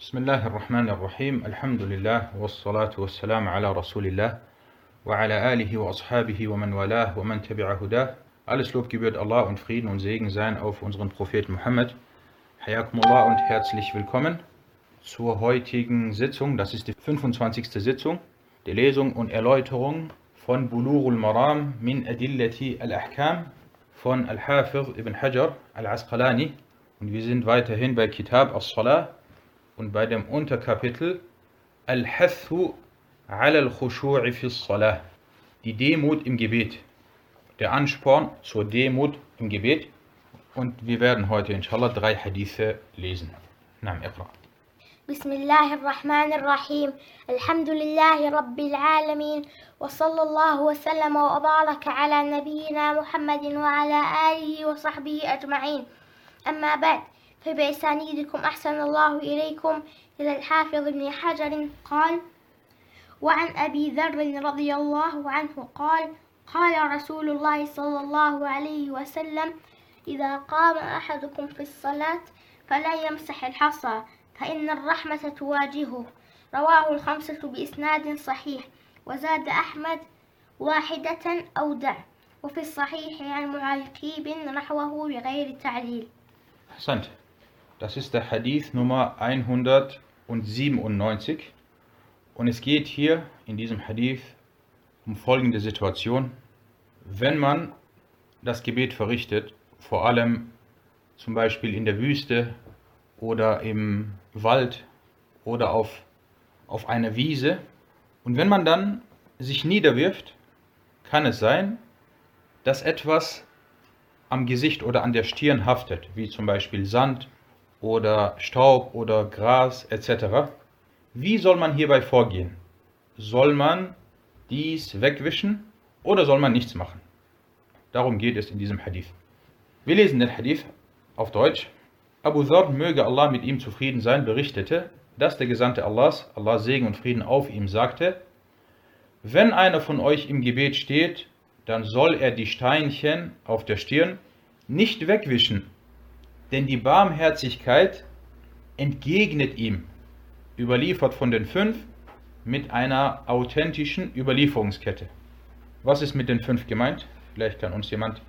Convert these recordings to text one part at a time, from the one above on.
بسم الله الرحمن الرحيم الحمد لله والصلاة والسلام على رسول الله وعلى آله وأصحابه ومن والاه ومن تبع هداه Alles Lob gebührt Allah und Frieden und Segen sein auf unseren Propheten Muhammad. Hayakumullah und herzlich willkommen zur heutigen Sitzung. Das ist die 25. Sitzung der Lesung und Erläuterung von Bulurul Maram min Adillati al-Ahkam von Al-Hafidh ibn Hajar al-Asqalani. Und wir sind weiterhin bei Kitab as-Salah und bei dem Unterkapitel Al-Hathu al-Khushu'i fi salah Die Demut im Gebet. Der Ansporn zur Demut im Gebet. Und wir werden heute inshallah drei Hadithe lesen. Naam, Iqra. بسم الله الرحمن الرحيم الحمد لله رب العالمين وصلى الله وسلم وبارك على نبينا محمد وعلى آله وصحبه أجمعين أما بعد فبأسانيدكم أحسن الله إليكم. إلى الحافظ ابن حجر قال وعن أبي ذر رضي الله عنه قال قال رسول الله صلى الله عليه وسلم إذا قام أحدكم في الصلاة فلا يمسح الحصى فإن الرحمة تواجهه. رواه الخمسة بإسناد صحيح. وزاد أحمد واحدة أو دع وفي الصحيح عن معيقيب نحوه بغير تعليل Interessant. Das ist der Hadith Nummer 197. Und es geht hier in diesem Hadith um folgende Situation. Wenn man das Gebet verrichtet, vor allem zum Beispiel in der Wüste oder im Wald oder auf, auf einer Wiese, und wenn man dann sich niederwirft, kann es sein, dass etwas am Gesicht oder an der Stirn haftet, wie zum Beispiel Sand oder Staub oder Gras etc. Wie soll man hierbei vorgehen? Soll man dies wegwischen oder soll man nichts machen? Darum geht es in diesem Hadith. Wir lesen den Hadith auf Deutsch. Abu Dhar, möge Allah mit ihm zufrieden sein, berichtete, dass der Gesandte Allahs, Allah Segen und Frieden auf ihm, sagte, wenn einer von euch im Gebet steht, dann soll er die Steinchen auf der Stirn nicht wegwischen, denn die Barmherzigkeit entgegnet ihm, überliefert von den fünf mit einer authentischen Überlieferungskette. Was ist mit den fünf gemeint? Vielleicht kann uns jemand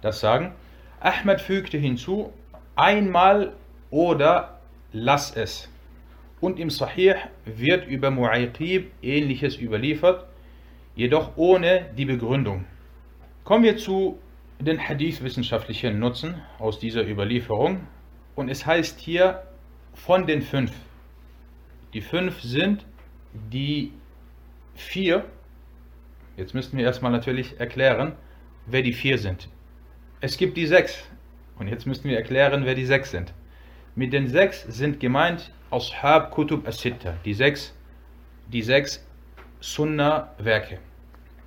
das sagen. Ahmed fügte hinzu, einmal oder lass es. Und im Sahih wird über Mu'ayqib ähnliches überliefert, jedoch ohne die Begründung. Kommen wir zu den Hadith-wissenschaftlichen Nutzen aus dieser Überlieferung. Und es heißt hier von den fünf. Die fünf sind die vier. Jetzt müssten wir erstmal natürlich erklären, wer die vier sind. Es gibt die sechs. Und jetzt müssten wir erklären, wer die sechs sind. Mit den sechs sind gemeint Ashab Kutub as-Sitta, die sechs, die sechs Sunna-Werke.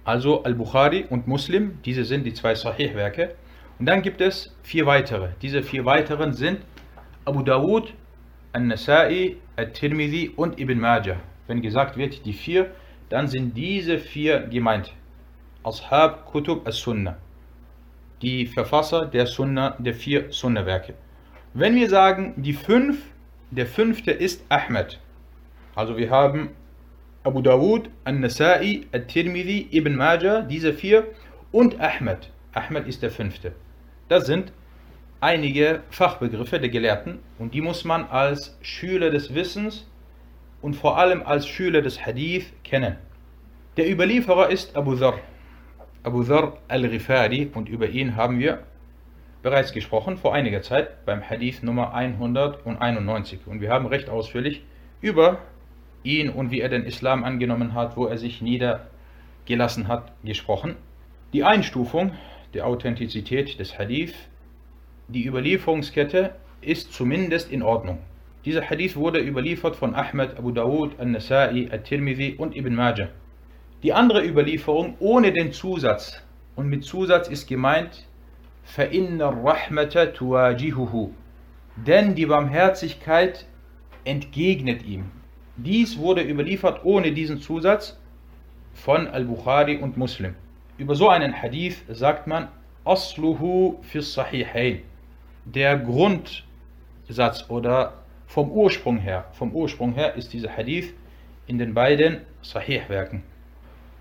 Also Al-Bukhari und Muslim, diese sind die zwei Sahih-Werke. Und dann gibt es vier weitere. Diese vier weiteren sind Abu Dawud, An-Nasa'i, At-Tirmidhi und Ibn Majah. Wenn gesagt wird, die vier, dann sind diese vier gemeint. Ashab Kutub as-Sunnah. Die Verfasser der Sunna, der vier Sunna-Werke. Wenn wir sagen, die fünf, der fünfte ist Ahmed. Also wir haben Abu Dawud, An-Nasa'i, At-Tirmidhi, Ibn Majah, diese vier und Ahmed. Ahmed ist der fünfte. Das sind einige Fachbegriffe der Gelehrten und die muss man als Schüler des Wissens und vor allem als Schüler des Hadith kennen. Der Überlieferer ist Abu Dhar, Abu Dhar al-Ghifari und über ihn haben wir bereits gesprochen vor einiger Zeit beim Hadith Nummer 191 und wir haben recht ausführlich über ihn und wie er den Islam angenommen hat, wo er sich niedergelassen hat, gesprochen. Die Einstufung der Authentizität des Hadith, die Überlieferungskette ist zumindest in Ordnung. Dieser Hadith wurde überliefert von Ahmed, Abu Dawud, An-Nasa'i, At-Tirmidhi und Ibn Majah. Die andere Überlieferung ohne den Zusatz, und mit Zusatz ist gemeint, فَإِنَّ الرَّحْمَةَ تُوَاجِهُهُ Denn die Barmherzigkeit entgegnet ihm. Dies wurde überliefert ohne diesen Zusatz von Al-Bukhari und Muslim. Über so einen Hadith sagt man Asluhu fi Sahihain. Der Grundsatz oder vom Ursprung her, vom Ursprung her ist dieser Hadith in den beiden Sahih-Werken.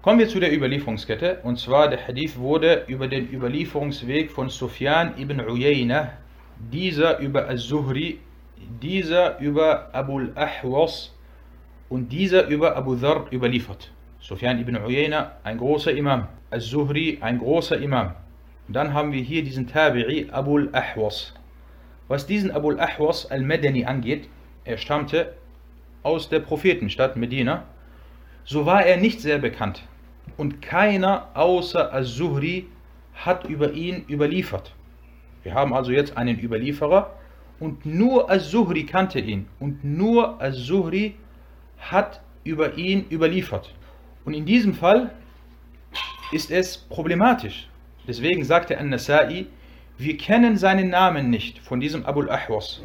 Kommen wir zu der Überlieferungskette. Und zwar, der Hadith wurde über den Überlieferungsweg von Sufyan ibn Uyayna, dieser über Al-Zuhri, dieser über Abu al-Ahwas und dieser über Abu Dharr überliefert. Sufyan ibn Uyayna, ein großer Imam. Al-Zuhri, ein großer Imam. Und dann haben wir hier diesen Tabi'i Abu al-Ahwas. Was diesen Abu al-Ahwas al-Madani angeht, er stammte aus der Prophetenstadt Medina, so war er nicht sehr bekannt. Und keiner außer Al-Zuhri hat über ihn überliefert. Wir haben also jetzt einen Überlieferer und nur Al-Zuhri kannte ihn und nur Al-Zuhri hat über ihn überliefert. Und in diesem Fall ist es problematisch. Deswegen sagte An-Nasai, wir kennen seinen Namen nicht von diesem Abul Ahwas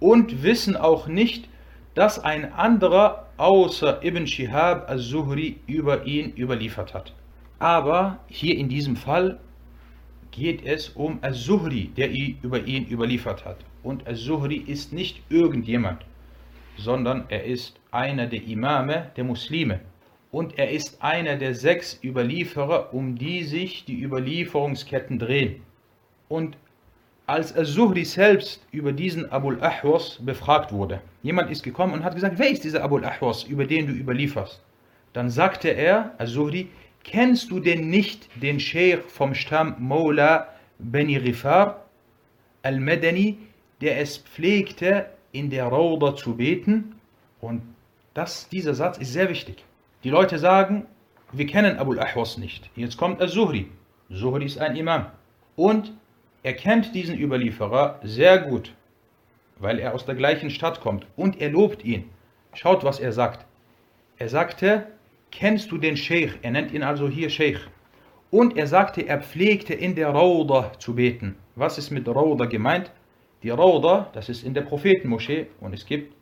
und wissen auch nicht, dass ein anderer außer Ibn Shihab al-Zuhri über ihn überliefert hat. Aber hier in diesem Fall geht es um al-Zuhri, der über ihn überliefert hat. Und al-Zuhri ist nicht irgendjemand, sondern er ist einer der Imame der Muslime. Und er ist einer der sechs Überlieferer, um die sich die Überlieferungsketten drehen. Und als Al-Zuhri selbst über diesen Abul Ahwas befragt wurde, jemand ist gekommen und hat gesagt, wer ist dieser Abul Ahwas, über den du überlieferst? Dann sagte er, Al-Zuhri, kennst du denn nicht den Sheikh vom Stamm Mawla Beni Rifar al-Madani, der es pflegte, in der Rauda zu beten? Und das, dieser Satz ist sehr wichtig. Die Leute sagen, wir kennen Abul Ahwas nicht. Jetzt kommt Al-Zuhri. Zuhri ist ein Imam. Und er kennt diesen Überlieferer sehr gut, weil er aus der gleichen Stadt kommt und er lobt ihn. Schaut, was er sagt. Er sagte, kennst du den Sheikh? Er nennt ihn also hier Sheikh. Und er sagte, er pflegte in der Rauda zu beten. Was ist mit Rauda gemeint? Die Rauda, das ist in der Prophetenmoschee und es gibt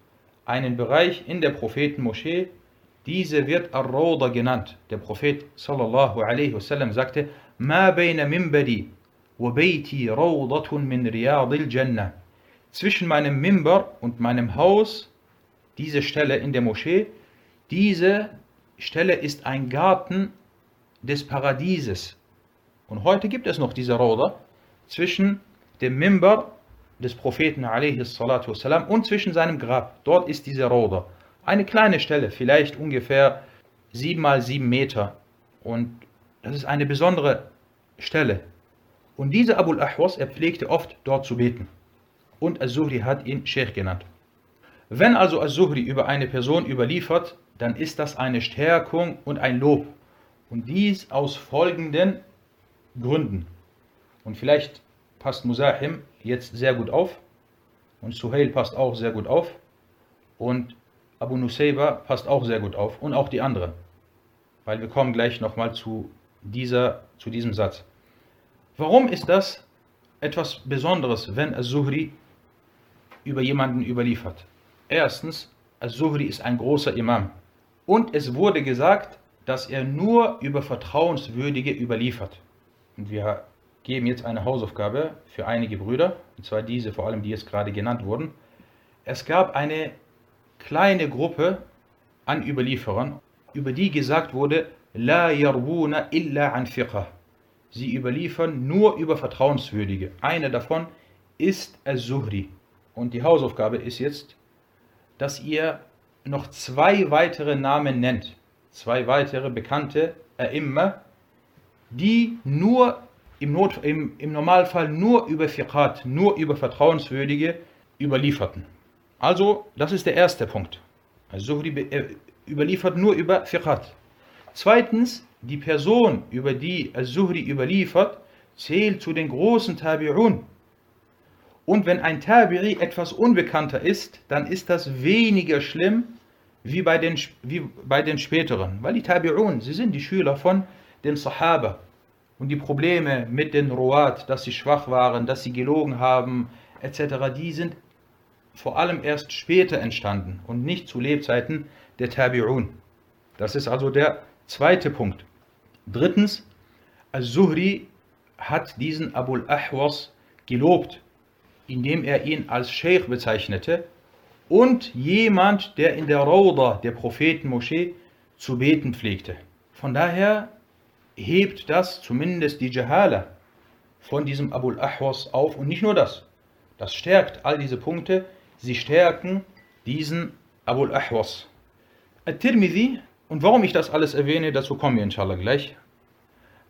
einen Bereich in der Prophetenmoschee, diese wird Ar-Rawda genannt. Der Prophet sallallahu alaihi wasallam sagte, Ma bayna mimbari wa bayti rawdatun min riyadil jannah. Zwischen meinem Mimbar und meinem Haus, diese Stelle in der Moschee, diese Stelle ist ein Garten des Paradieses. Und heute gibt es noch diese Rawda zwischen dem Mimbar des Propheten والسلام, und zwischen seinem Grab. Dort ist diese Rauda. Eine kleine Stelle, vielleicht ungefähr 7 mal 7 Meter. Und das ist eine besondere Stelle. Und dieser Abul Ahwas, er pflegte oft dort zu beten. Und Al-Zuhri hat ihn Sheikh genannt. Wenn also Al-Zuhri über eine Person überliefert, dann ist das eine Stärkung und ein Lob. Und dies aus folgenden Gründen. Und vielleicht passt Musahim jetzt sehr gut auf. Und Suhail passt auch sehr gut auf. Und Abu Nusayba passt auch sehr gut auf. Und auch die anderen. Weil wir kommen gleich nochmal zu, zu diesem Satz. Warum ist das etwas Besonderes, wenn Al-Zuhri über jemanden überliefert? Erstens, Al-Zuhri ist ein großer Imam. Und es wurde gesagt, dass er nur über Vertrauenswürdige überliefert. Und wir geben jetzt eine Hausaufgabe für einige Brüder, und zwar diese vor allem, die jetzt gerade genannt wurden. Es gab eine kleine Gruppe an Überlieferern, über die gesagt wurde, La yarbuna illa an fiqh. Sie überliefern nur über Vertrauenswürdige. Einer davon ist Al-Zuhri. Und die Hausaufgabe ist jetzt, dass ihr noch zwei weitere Namen nennt. Zwei weitere bekannte A'imma, die nur im, Not, im, im Normalfall nur über Fiqat, nur über Vertrauenswürdige überlieferten. Also, das ist der erste Punkt. Al-Zuhri überliefert nur über Fiqat. Zweitens, die Person, über die Al-Zuhri überliefert, zählt zu den großen Tabi'un. Und wenn ein Tabi'i etwas unbekannter ist, dann ist das weniger schlimm wie bei den, wie bei den späteren. Weil die Tabi'un, sie sind die Schüler von den Sahaba. Und die Probleme mit den Ruat, dass sie schwach waren, dass sie gelogen haben, etc., die sind vor allem erst später entstanden und nicht zu Lebzeiten der Tabi'un. Das ist also der zweite Punkt. Drittens, Al-Zuhri hat diesen Abul Ahwas gelobt, indem er ihn als Sheikh bezeichnete und jemand, der in der Rauda der Prophetenmoschee zu beten pflegte. Von daher hebt das, zumindest die Jahala, von diesem Abul Ahwas auf. Und nicht nur das, das stärkt all diese Punkte, sie stärken diesen Abul Ahwas. At-Tirmidhi, und warum ich das alles erwähne, dazu kommen wir inshallah gleich.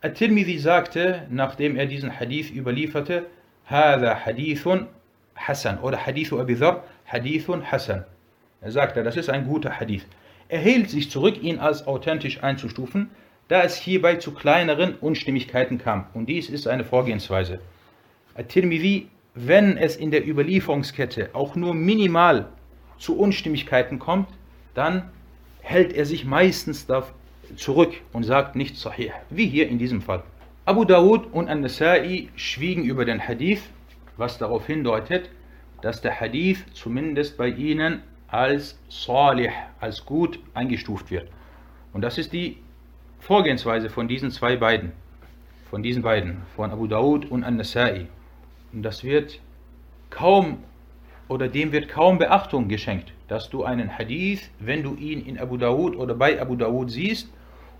At-Tirmidhi sagte, nachdem er diesen Hadith überlieferte, Hada Hadithun Hassan oder Hadithu Abi Dhar, Hadithun Hassan. Er sagte, das ist ein guter Hadith. Er hielt sich zurück, ihn als authentisch einzustufen, da es hierbei zu kleineren Unstimmigkeiten kam. Und dies ist eine Vorgehensweise. At-Tirmidhi, wenn es in der Überlieferungskette auch nur minimal zu Unstimmigkeiten kommt, dann hält er sich meistens zurück und sagt nicht sahih, wie hier in diesem Fall. Abu Dawud und An-Nasai schwiegen über den Hadith, was darauf hindeutet, dass der Hadith zumindest bei ihnen als salih, als gut eingestuft wird. Und das ist die Vorgehensweise von diesen zwei beiden, von diesen beiden, von Abu Dawud und An-Nasai. Und das wird kaum oder dem wird kaum Beachtung geschenkt, dass du einen Hadith, wenn du ihn in Abu Dawud oder bei Abu Dawud siehst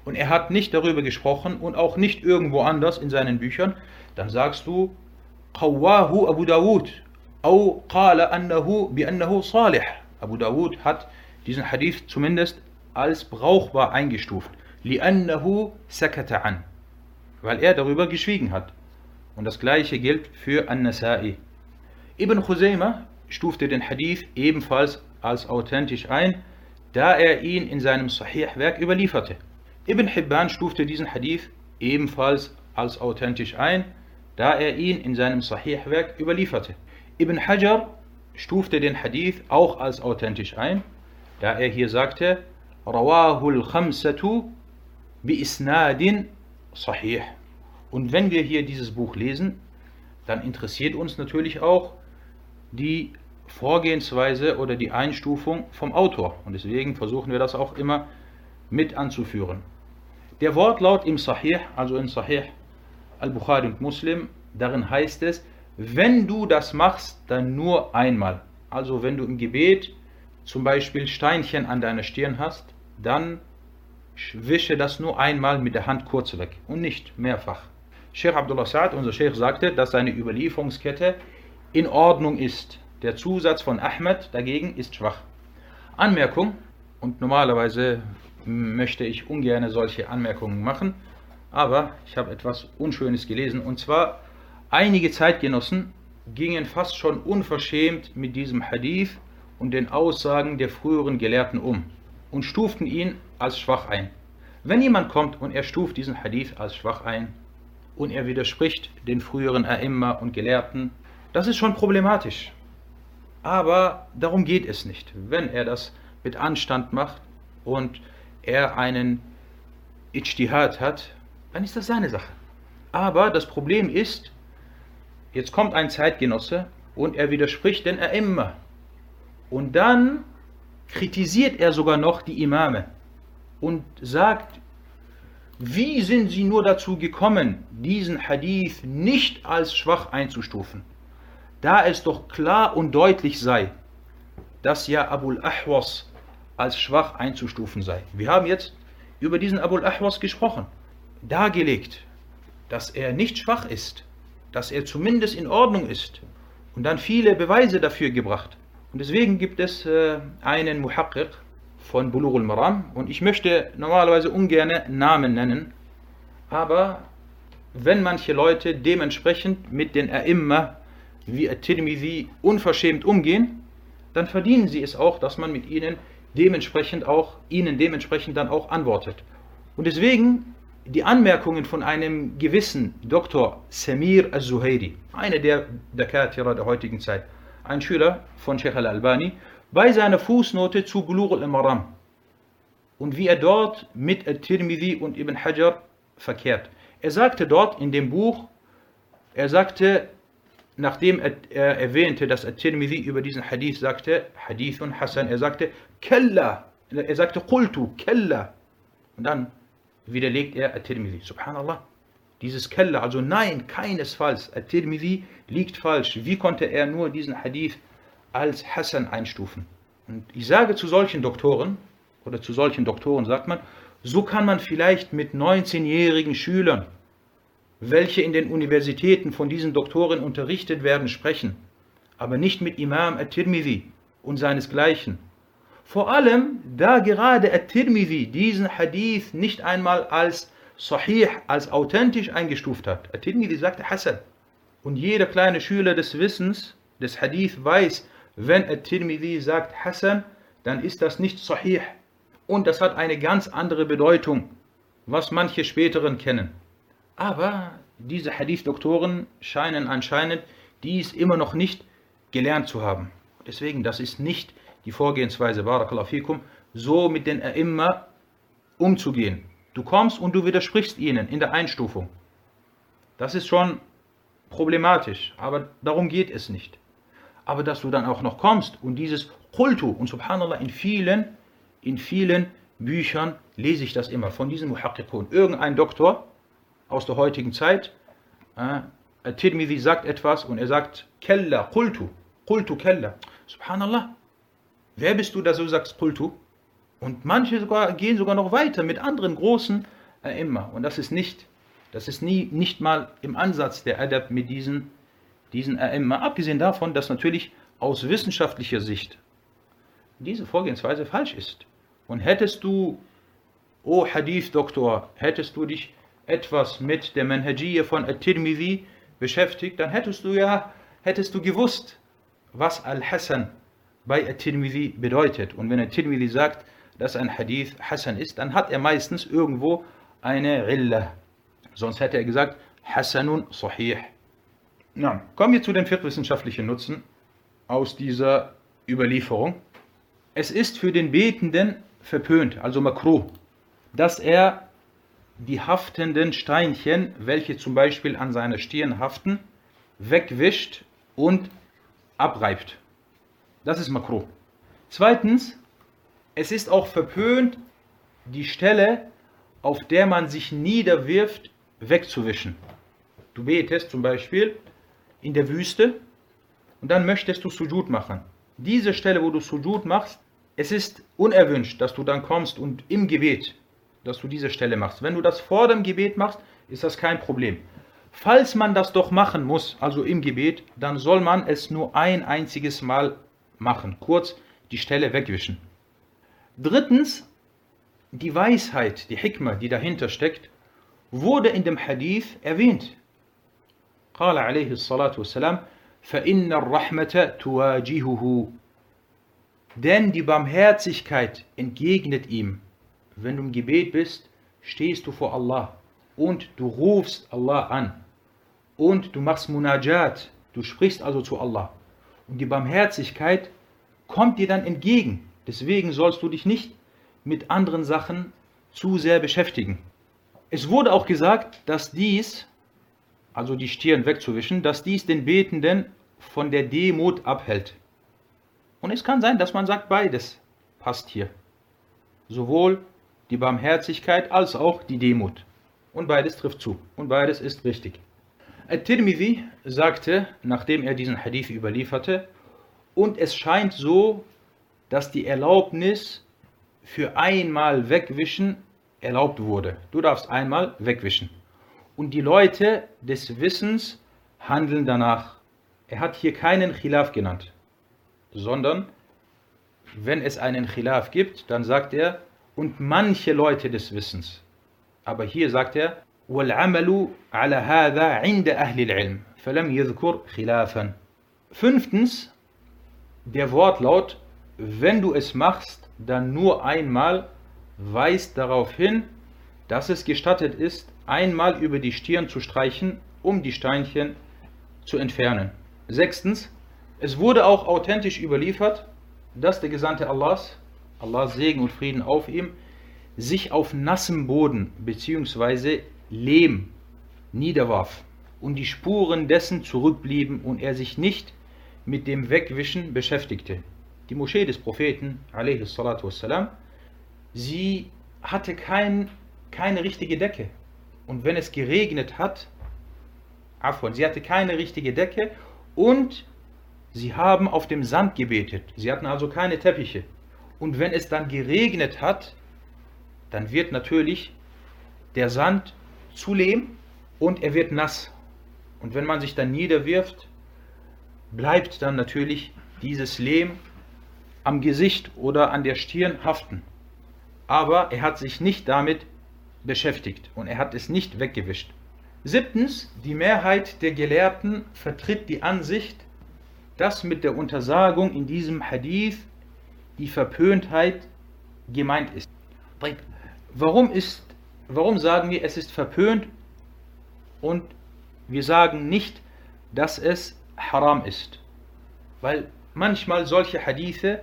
und er hat nicht darüber gesprochen und auch nicht irgendwo anders in seinen Büchern, dann sagst du Qawahu Abu Dawud au qala annahu bi annahu salih. Abu Dawud hat diesen Hadith zumindest als brauchbar eingestuft. لأنه سكت عن weil er darüber geschwiegen hat. Und das gleiche gilt für An-Nasa'i. Ibn Khuzaymah stufte den Hadith ebenfalls als authentisch ein, da er ihn in seinem Sahih-Werk überlieferte. Ibn Hibban stufte diesen Hadith ebenfalls als authentisch ein, da er ihn in seinem Sahih-Werk überlieferte. Ibn Hajar stufte den Hadith auch als authentisch ein, da er hier sagte, Rawahul Khamsatu bi Isnadin Sahih. Und wenn wir hier dieses Buch lesen, dann interessiert uns natürlich auch die Vorgehensweise oder die Einstufung vom Autor. Und deswegen versuchen wir das auch immer mit anzuführen. Der Wortlaut im Sahih, also in Sahih al-Bukhari und Muslim, darin heißt es, wenn du das machst, dann nur einmal. Also wenn du im Gebet zum Beispiel Steinchen an deiner Stirn hast, dann wische das nur einmal mit der Hand kurz weg und nicht mehrfach. Sheikh Abdullah Sa'ad, unser Sheikh, sagte, dass seine Überlieferungskette in Ordnung ist. Der Zusatz von Ahmed dagegen ist schwach. Anmerkung, und normalerweise möchte ich ungern solche Anmerkungen machen, aber ich habe etwas Unschönes gelesen, und zwar einige Zeitgenossen gingen fast schon unverschämt mit diesem Hadith und den Aussagen der früheren Gelehrten um und stuften ihn als schwach ein. Wenn jemand kommt und er stuft diesen Hadith als schwach ein, und er widerspricht den früheren A'imma und Gelehrten, das ist schon problematisch. Aber darum geht es nicht. Wenn er das mit Anstand macht und er einen Ijtihad hat, dann ist das seine Sache. Aber das Problem ist, jetzt kommt ein Zeitgenosse und er widerspricht den A'imma. Und dann kritisiert er sogar noch die Imame und sagt, wie sind sie nur dazu gekommen, diesen Hadith nicht als schwach einzustufen? Da es doch klar und deutlich sei, dass ja Abul Ahwas als schwach einzustufen sei. Wir haben jetzt über diesen Abul Ahwas gesprochen, dargelegt, dass er nicht schwach ist, dass er zumindest in Ordnung ist und dann viele Beweise dafür gebracht. Und deswegen gibt es äh, einen Muhaqqiq, von Bulughul Maram und ich möchte normalerweise ungern Namen nennen, aber wenn manche Leute dementsprechend mit den A'imma wie At-Tirmidhi unverschämt umgehen, dann verdienen sie es auch, dass man mit ihnen dementsprechend auch ihnen dementsprechend dann auch antwortet. Und deswegen die Anmerkungen von einem gewissen Dr. Samir al-Zuhairi, einer der Dakatira der heutigen Zeit, ein Schüler von Sheikh al-Albani, bei seiner Fußnote zu Bulugh al-Maram und wie er dort mit Al-Tirmidhi und Ibn Hajar verkehrt. Er sagte dort in dem Buch, er sagte, nachdem er erwähnte, dass Al-Tirmidhi über diesen Hadith sagte, Hadithun Hassan, er sagte, Kella, er sagte, Qultu, Kella. Und dann widerlegt er Al-Tirmidhi, subhanallah. Dieses Kella, also nein, keinesfalls, Al-Tirmidhi liegt falsch. Wie konnte er nur diesen Hadith als Hassan einstufen. Und ich sage zu solchen Doktoren, oder zu solchen Doktoren sagt man, so kann man vielleicht mit 19-jährigen Schülern, welche in den Universitäten von diesen Doktoren unterrichtet werden, sprechen, aber nicht mit Imam at-Tirmidhi und seinesgleichen. Vor allem, da gerade at-Tirmidhi diesen Hadith nicht einmal als Sahih, als authentisch eingestuft hat. At-Tirmidhi sagte Hassan. Und jeder kleine Schüler des Wissens, des Hadith weiß, wenn at-Tirmidhi sagt Hassan, dann ist das nicht Sahih. Und das hat eine ganz andere Bedeutung, was manche späteren kennen. Aber diese Hadith-Doktoren scheinen anscheinend dies immer noch nicht gelernt zu haben. Deswegen, das ist nicht die Vorgehensweise, Barakallahu fikum, so mit den A'imma umzugehen. Du kommst und du widersprichst ihnen in der Einstufung. Das ist schon problematisch, aber darum geht es nicht. Aber dass du dann auch noch kommst und dieses Kultu, und subhanallah, in vielen, in vielen Büchern lese ich das immer von diesen Muhakkikun. Irgendein Doktor aus der heutigen Zeit, äh, Tirmidhi sagt etwas und er sagt, Kella, Kultu, Kultu, Kella. Subhanallah. Wer bist du, dass du sagst Kultu? Und manche sogar, gehen sogar noch weiter mit anderen großen äh, immer. Und das ist nicht, das ist nie, nicht mal im Ansatz der Adab mit diesen, diesen A'imma. Abgesehen davon, dass natürlich aus wissenschaftlicher Sicht diese Vorgehensweise falsch ist. Und hättest du, o oh Hadith-Doktor, hättest du dich etwas mit der Manhajiyya von At-Tirmidhi beschäftigt, dann hättest du ja, hättest du gewusst, was Al-Hassan bei At-Tirmidhi bedeutet. Und wenn At-Tirmidhi sagt, dass ein Hadith Hassan ist, dann hat er meistens irgendwo eine Illa. Sonst hätte er gesagt, Hassanun Sahih. Na, kommen wir zu den viertwissenschaftlichen Nutzen aus dieser Überlieferung. Es ist für den Betenden verpönt, also makruh, dass er die haftenden Steinchen, welche zum Beispiel an seiner Stirn haften, wegwischt und abreibt. Das ist makruh. Zweitens, es ist auch verpönt, die Stelle, auf der man sich niederwirft, wegzuwischen. Du betest zum Beispiel in der Wüste und dann möchtest du Sujud machen. Diese Stelle, wo du Sujud machst, es ist unerwünscht, dass du dann kommst und im Gebet, dass du diese Stelle machst. Wenn du das vor dem Gebet machst, ist das kein Problem. Falls man das doch machen muss, also im Gebet, dann soll man es nur ein einziges Mal machen. Kurz die Stelle wegwischen. Drittens, die Weisheit, die Hikmah, die dahinter steckt, wurde in dem Hadith erwähnt. قال عليه الصلاة والسلام فإن الرحمة تواجهه Denn die Barmherzigkeit entgegnet ihm. Wenn du im Gebet bist, stehst du vor Allah und du rufst Allah an und du machst Munajat, du sprichst also zu Allah. Und die Barmherzigkeit kommt dir dann entgegen. Deswegen sollst du dich nicht mit anderen Sachen zu sehr beschäftigen. Es wurde auch gesagt, dass dies, also die Stirn wegzuwischen, dass dies den Betenden von der Demut abhält. Und es kann sein, dass man sagt, beides passt hier. Sowohl die Barmherzigkeit als auch die Demut. Und beides trifft zu. Und beides ist richtig. At-Tirmidhi sagte, nachdem er diesen Hadith überlieferte, und es scheint so, dass die Erlaubnis für einmal wegwischen erlaubt wurde. Du darfst einmal wegwischen Und die Leute des Wissens handeln danach. Er hat hier keinen Khilaf genannt, sondern wenn es einen Khilaf gibt, dann sagt er, und manche Leute des Wissens. Aber hier sagt er, وَالْعَمَلُ عَلَى هَذَا عِنْدَ أَهْلِ الْعِلْمِ فَلَمْ يَذْكُرْ خِلَافًا Fünftens, der Wortlaut wenn du es machst, dann nur einmal, weist darauf hin, dass es gestattet ist, einmal über die Stirn zu streichen, um die Steinchen zu entfernen. Sechstens, es wurde auch authentisch überliefert, dass der Gesandte Allahs, Allahs Segen und Frieden auf ihm, sich auf nassem Boden bzw. Lehm niederwarf und die Spuren dessen zurückblieben und er sich nicht mit dem Wegwischen beschäftigte die Moschee des Propheten, wassalam, sie hatte kein, keine richtige Decke. Und wenn es geregnet hat, Afwan, sie hatte keine richtige Decke und Sie haben auf dem Sand gebetet. Sie hatten also keine Teppiche. Und wenn es dann geregnet hat, dann wird natürlich der Sand zu Lehm und er wird nass. Und wenn man sich dann niederwirft, bleibt dann natürlich dieses Lehm am Gesicht oder an der Stirn haften. Aber er hat sich nicht damit beschäftigt und er hat es nicht weggewischt. Siebtens, die Mehrheit der Gelehrten vertritt die Ansicht, dass mit der Untersagung in diesem Hadith die Verpöntheit gemeint ist. Warum, ist, warum sagen wir, es ist verpönt und wir sagen nicht, dass es haram ist? Weil manchmal solche Hadithe,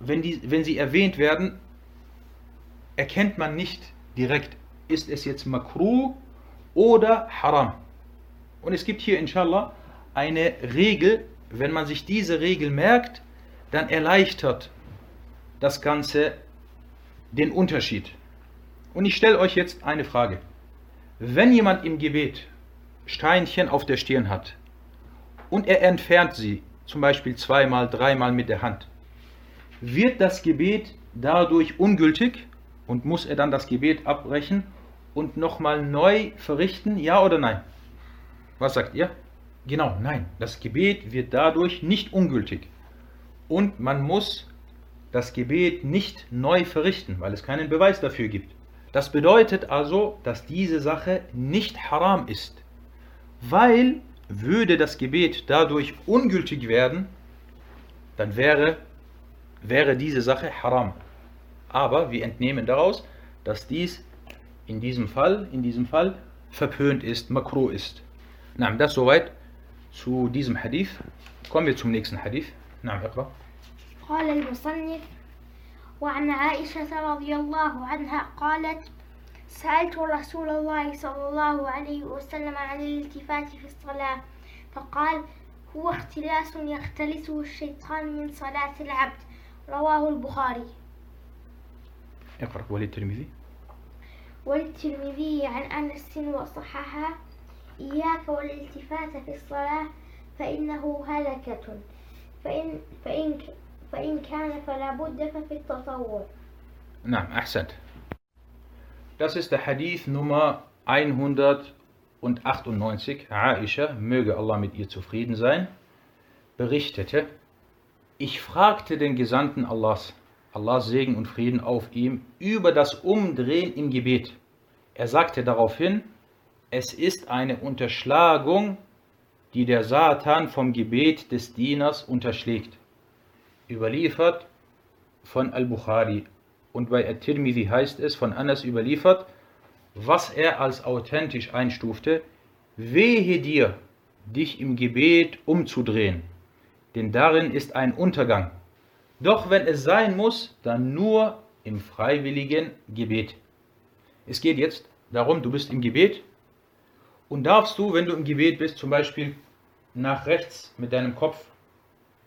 wenn, die, wenn sie erwähnt werden, erkennt man nicht direkt, ist es jetzt makruh oder haram. Und es gibt hier inshallah eine Regel, wenn man sich diese Regel merkt, dann erleichtert das Ganze den Unterschied. Und ich stelle euch jetzt eine Frage. Wenn jemand im Gebet Steinchen auf der Stirn hat und er entfernt sie, zum Beispiel zweimal, dreimal mit der Hand, wird das Gebet dadurch ungültig und muss er dann das Gebet abbrechen und nochmal neu verrichten, ja oder nein? Was sagt ihr? Genau, nein. Das Gebet wird dadurch nicht ungültig. Und man muss das Gebet nicht neu verrichten, weil es keinen Beweis dafür gibt. Das bedeutet also, dass diese Sache nicht haram ist. Weil würde das Gebet dadurch ungültig werden, dann wäre, wäre diese Sache haram. Aber wir entnehmen daraus, dass dies in diesem Fall, in diesem Fall verpönt ist, makro ist. Na, das soweit zu diesem Hadith. Kommen wir zum nächsten Hadith. نعم اقرأ. قال المصنف وعن عائشة رضي الله عنها قالت سألت رسول الله صلى الله عليه وسلم عن الالتفات في الصلاة فقال هو اختلاس يختلسه الشيطان من صلاة العبد رواه البخاري اقرأ وللترمذي. وللترمذي عن أنس وصححه إياك والالتفات في الصلاة فإنه هلكة فإن, فإن, فإن كان فلا بد ففي التطوع نعم أحسنت. Das ist der Hadith Nummer 198. Aisha, möge Allah mit ihr zufrieden sein, berichtete, ich fragte den Gesandten Allahs, Allahs Segen und Frieden auf ihm, über das Umdrehen im Gebet. Er sagte daraufhin, es ist eine Unterschlagung, die der Satan vom Gebet des Dieners unterschlägt. Überliefert von Al-Bukhari und bei At-Tirmidhi heißt es von Anas überliefert, was er als authentisch einstufte, wehe dir, dich im Gebet umzudrehen, denn darin ist ein Untergang. Doch wenn es sein muss, dann nur im freiwilligen Gebet. Es geht jetzt darum, du bist im Gebet und darfst du, wenn du im Gebet bist, zum Beispiel nach rechts mit deinem Kopf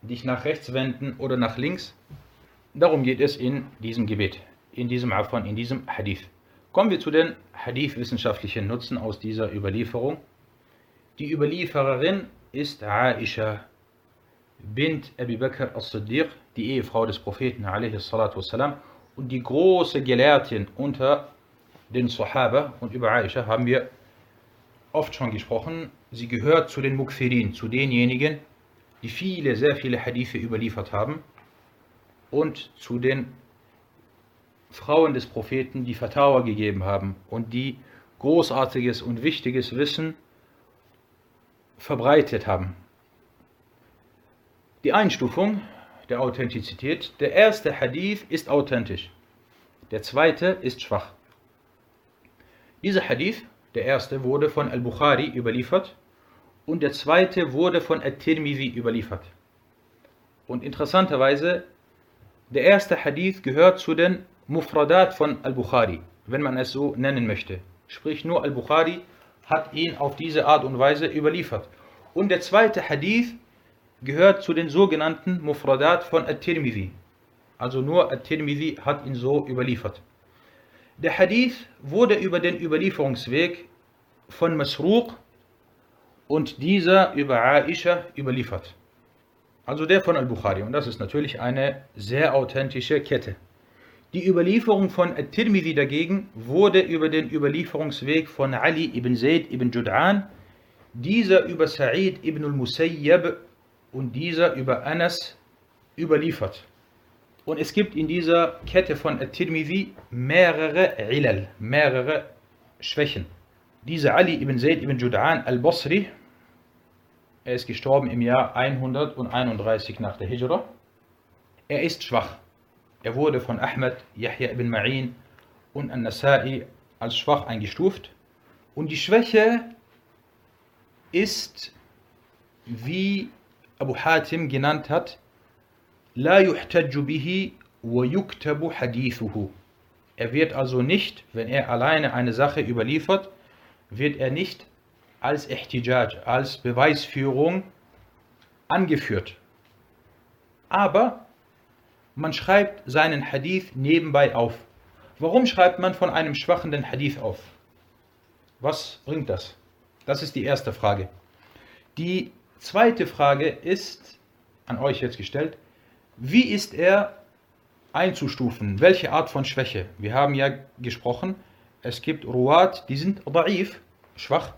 dich nach rechts wenden oder nach links. Darum geht es in diesem Gebet, in diesem Afan, in diesem Hadith. Kommen wir zu den Hadith-wissenschaftlichen Nutzen aus dieser Überlieferung. Die Überliefererin ist Aisha bint Abi Bakr as-Siddiq, die Ehefrau des Propheten wassalam, und die große Gelehrtin unter den Sahaba. Und über Aisha haben wir oft schon gesprochen. Sie gehört zu den Mukfirin, zu denjenigen, die viele, sehr viele Hadithe überliefert haben und zu den Frauen des Propheten, die Fatawa gegeben haben und die großartiges und wichtiges Wissen verbreitet haben. Die Einstufung der Authentizität. Der erste Hadith ist authentisch. Der zweite ist schwach. Dieser Hadith, der erste, wurde von Al-Bukhari überliefert und der zweite wurde von At-Tirmidhi überliefert. Und interessanterweise, der erste Hadith gehört zu den Mufradat von Al-Bukhari, wenn man es so nennen möchte. Sprich, nur Al-Bukhari hat ihn auf diese Art und Weise überliefert. Und der zweite Hadith gehört zu den sogenannten Mufradat von At-Tirmidhi. Also nur At-Tirmidhi hat ihn so überliefert. Der Hadith wurde über den Überlieferungsweg von Masruq und dieser über Aisha überliefert. Also der von Al-Bukhari. Und das ist natürlich eine sehr authentische Kette. Die Überlieferung von At-Tirmidhi dagegen wurde über den Überlieferungsweg von Ali ibn Zayd ibn Jud'an, dieser über Sa'id ibn al-Musayyab und dieser über Anas überliefert. Und es gibt in dieser Kette von At-Tirmidhi mehrere Ilal, mehrere Schwächen. Dieser Ali ibn Zayd ibn Jud'an al-Basri, er ist gestorben im Jahr 131 nach der Hijra. Er ist schwach. Er wurde von Ahmed, Yahya ibn Ma'in und An-Nasai als schwach eingestuft. Und die Schwäche ist, wie Abu Hatim genannt hat, La yuhtajju bihi wa yuktabu hadithuhu. Er wird also nicht, wenn er alleine eine Sache überliefert, wird er nicht als Ihtijaj, als Beweisführung angeführt. Aber man schreibt seinen Hadith nebenbei auf. Warum schreibt man von einem schwachen den Hadith auf? Was bringt das? Das ist die erste Frage. Die zweite Frage ist an euch jetzt gestellt. Wie ist er einzustufen? Welche Art von Schwäche? Wir haben ja gesprochen, es gibt Ruat, die sind da'if, schwach.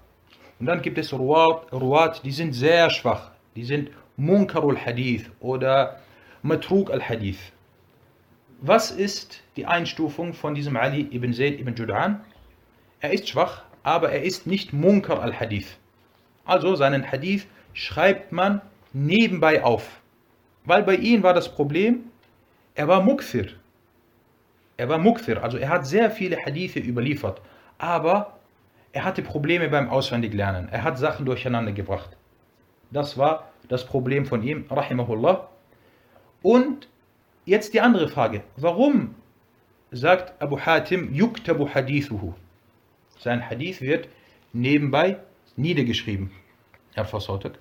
Und dann gibt es Ruat, Ruat, die sind sehr schwach. Die sind Munkarul Hadith oder Matruk al-Hadith. Was ist die Einstufung von diesem Ali ibn Zayd ibn Jud'an? Er ist schwach, aber er ist nicht Munkar al-Hadith. Also seinen Hadith schreibt man nebenbei auf. Weil bei ihm war das Problem, er war Mukfir. Er war Mukfir, also er hat sehr viele Hadithe überliefert. Aber er hatte Probleme beim Auswendiglernen. Er hat Sachen durcheinander gebracht. Das war das Problem von ihm, rahimahullah. Und jetzt die andere Frage. Warum sagt Abu Hatim, yuktabu hadithuhu? Sein Hadith wird nebenbei niedergeschrieben. Herr Fasautak.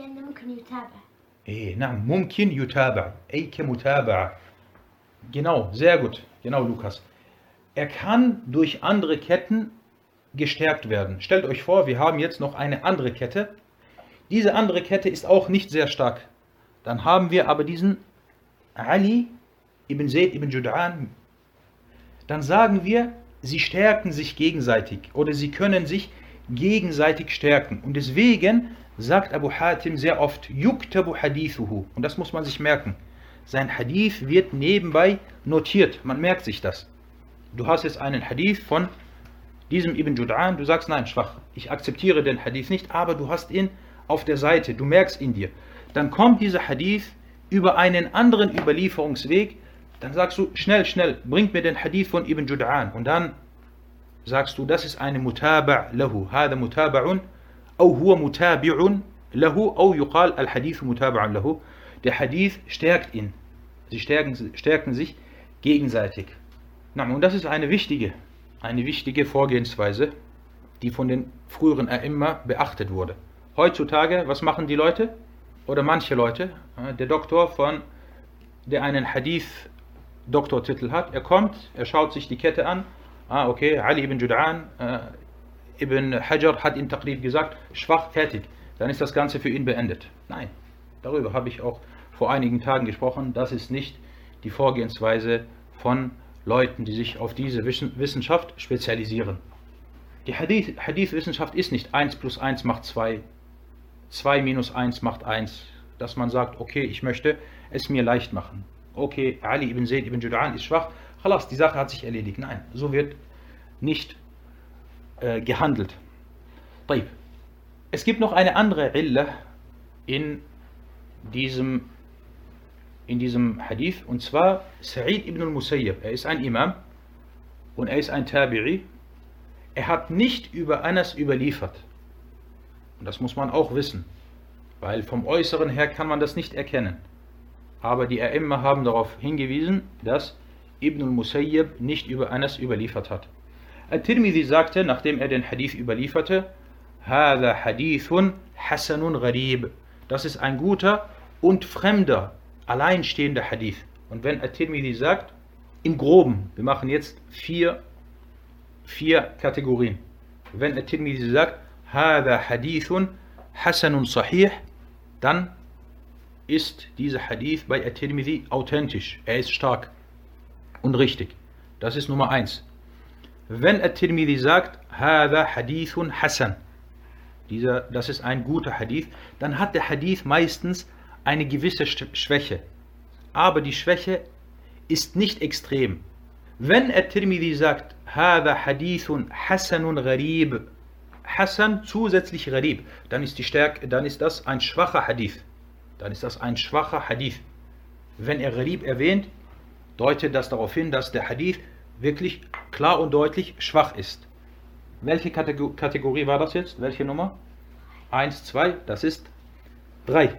لأنه ممكن يتابع إيه نعم ممكن يتابع أي كمتابعة Genau, sehr gut. Genau, Lukas. Er kann durch andere Ketten gestärkt werden. Stellt euch vor, wir haben jetzt noch eine andere Kette. Diese andere Kette ist auch nicht sehr stark. Dann haben wir aber diesen Ali ibn Zayd ibn Jud'an. Dann sagen wir, sie stärken sich gegenseitig oder sie können sich gegenseitig stärken. Und deswegen sagt Abu Hatim sehr oft, yuktabu hadithuhu. Und das muss man sich merken. Sein Hadith wird nebenbei notiert. Man merkt sich das. Du hast jetzt einen Hadith von diesem Ibn Jud'an. Du sagst, nein, schwach, ich akzeptiere den Hadith nicht, aber du hast ihn auf der Seite. Du merkst ihn dir. Dann kommt dieser Hadith über einen anderen Überlieferungsweg. Dann sagst du, schnell, schnell, bring mir den Hadith von Ibn Jud'an. Und dann sagst du, das ist eine Mutaba' lahu. Hada mutaba'un أو هو متابع له أو يقال الحديث متابع له. Der Hadith stärkt ihn. Sie stärken, stärken sich gegenseitig. Na, und das ist eine wichtige eine wichtige Vorgehensweise, die von den früheren immer beachtet wurde. Heutzutage, was machen die Leute? Oder manche Leute? Der Doktor von, der einen Hadith-Doktortitel hat, er kommt, er schaut sich die Kette an. Ah, okay, Ali ibn Jud'an, äh, ibn Hajar hat in Taqrib gesagt, schwach, fertig. Dann ist das Ganze für ihn beendet. Nein, darüber habe ich auch vor einigen Tagen gesprochen. Das ist nicht die Vorgehensweise von Leuten, die sich auf diese Wissenschaft spezialisieren. Die Hadith-Wissenschaft ist nicht 1 plus 1 macht 2, 2 minus 1 macht 1, dass man sagt, okay, ich möchte es mir leicht machen. Okay, Ali ibn Zayd ibn Jud'an ist schwach, Khalas, die Sache hat sich erledigt. Nein, so wird nicht äh, gehandelt. طيب. Es gibt noch eine andere Illa in diesem in diesem Hadith, und zwar Sa'id ibn al-Musayyab. Er ist ein Imam und er ist ein Tabi'i. Er hat nicht über Anas überliefert. Und das muss man auch wissen, weil vom Äußeren her kann man das nicht erkennen. Aber die A'imma haben darauf hingewiesen, dass Ibn al-Musayyab nicht über Anas überliefert hat. Al-Tirmidhi sagte, nachdem er den Hadith überlieferte, Hada Hadithun Hasanun Gharib. Das ist ein guter und fremder, alleinstehender Hadith. Und wenn Al-Tirmidhi sagt, im Groben, wir machen jetzt vier, vier Kategorien. Wenn Al-Tirmidhi sagt, Hada Hadithun Hasanun Sahih, dann ist dieser Hadith bei Al-Tirmidhi authentisch. Er ist stark und richtig. Das ist Nummer eins. Wenn At-Tirmidhi sagt, Hada Hadithun Hasan, dieser, das ist ein guter Hadith, dann hat der Hadith meistens eine gewisse Schwäche. Aber die Schwäche ist nicht extrem. Wenn At-Tirmidhi sagt, Hada Hadithun Hasanun Gharib, Hasan zusätzlich Gharib, dann ist, die Stärke, dann ist das ein schwacher Hadith. Dann ist das ein schwacher Hadith. Wenn er Gharib erwähnt, deutet das darauf hin, dass der Hadith wirklich klar und deutlich schwach ist. Welche Kategorie war das jetzt? Welche Nummer? 1, 2, das ist 3.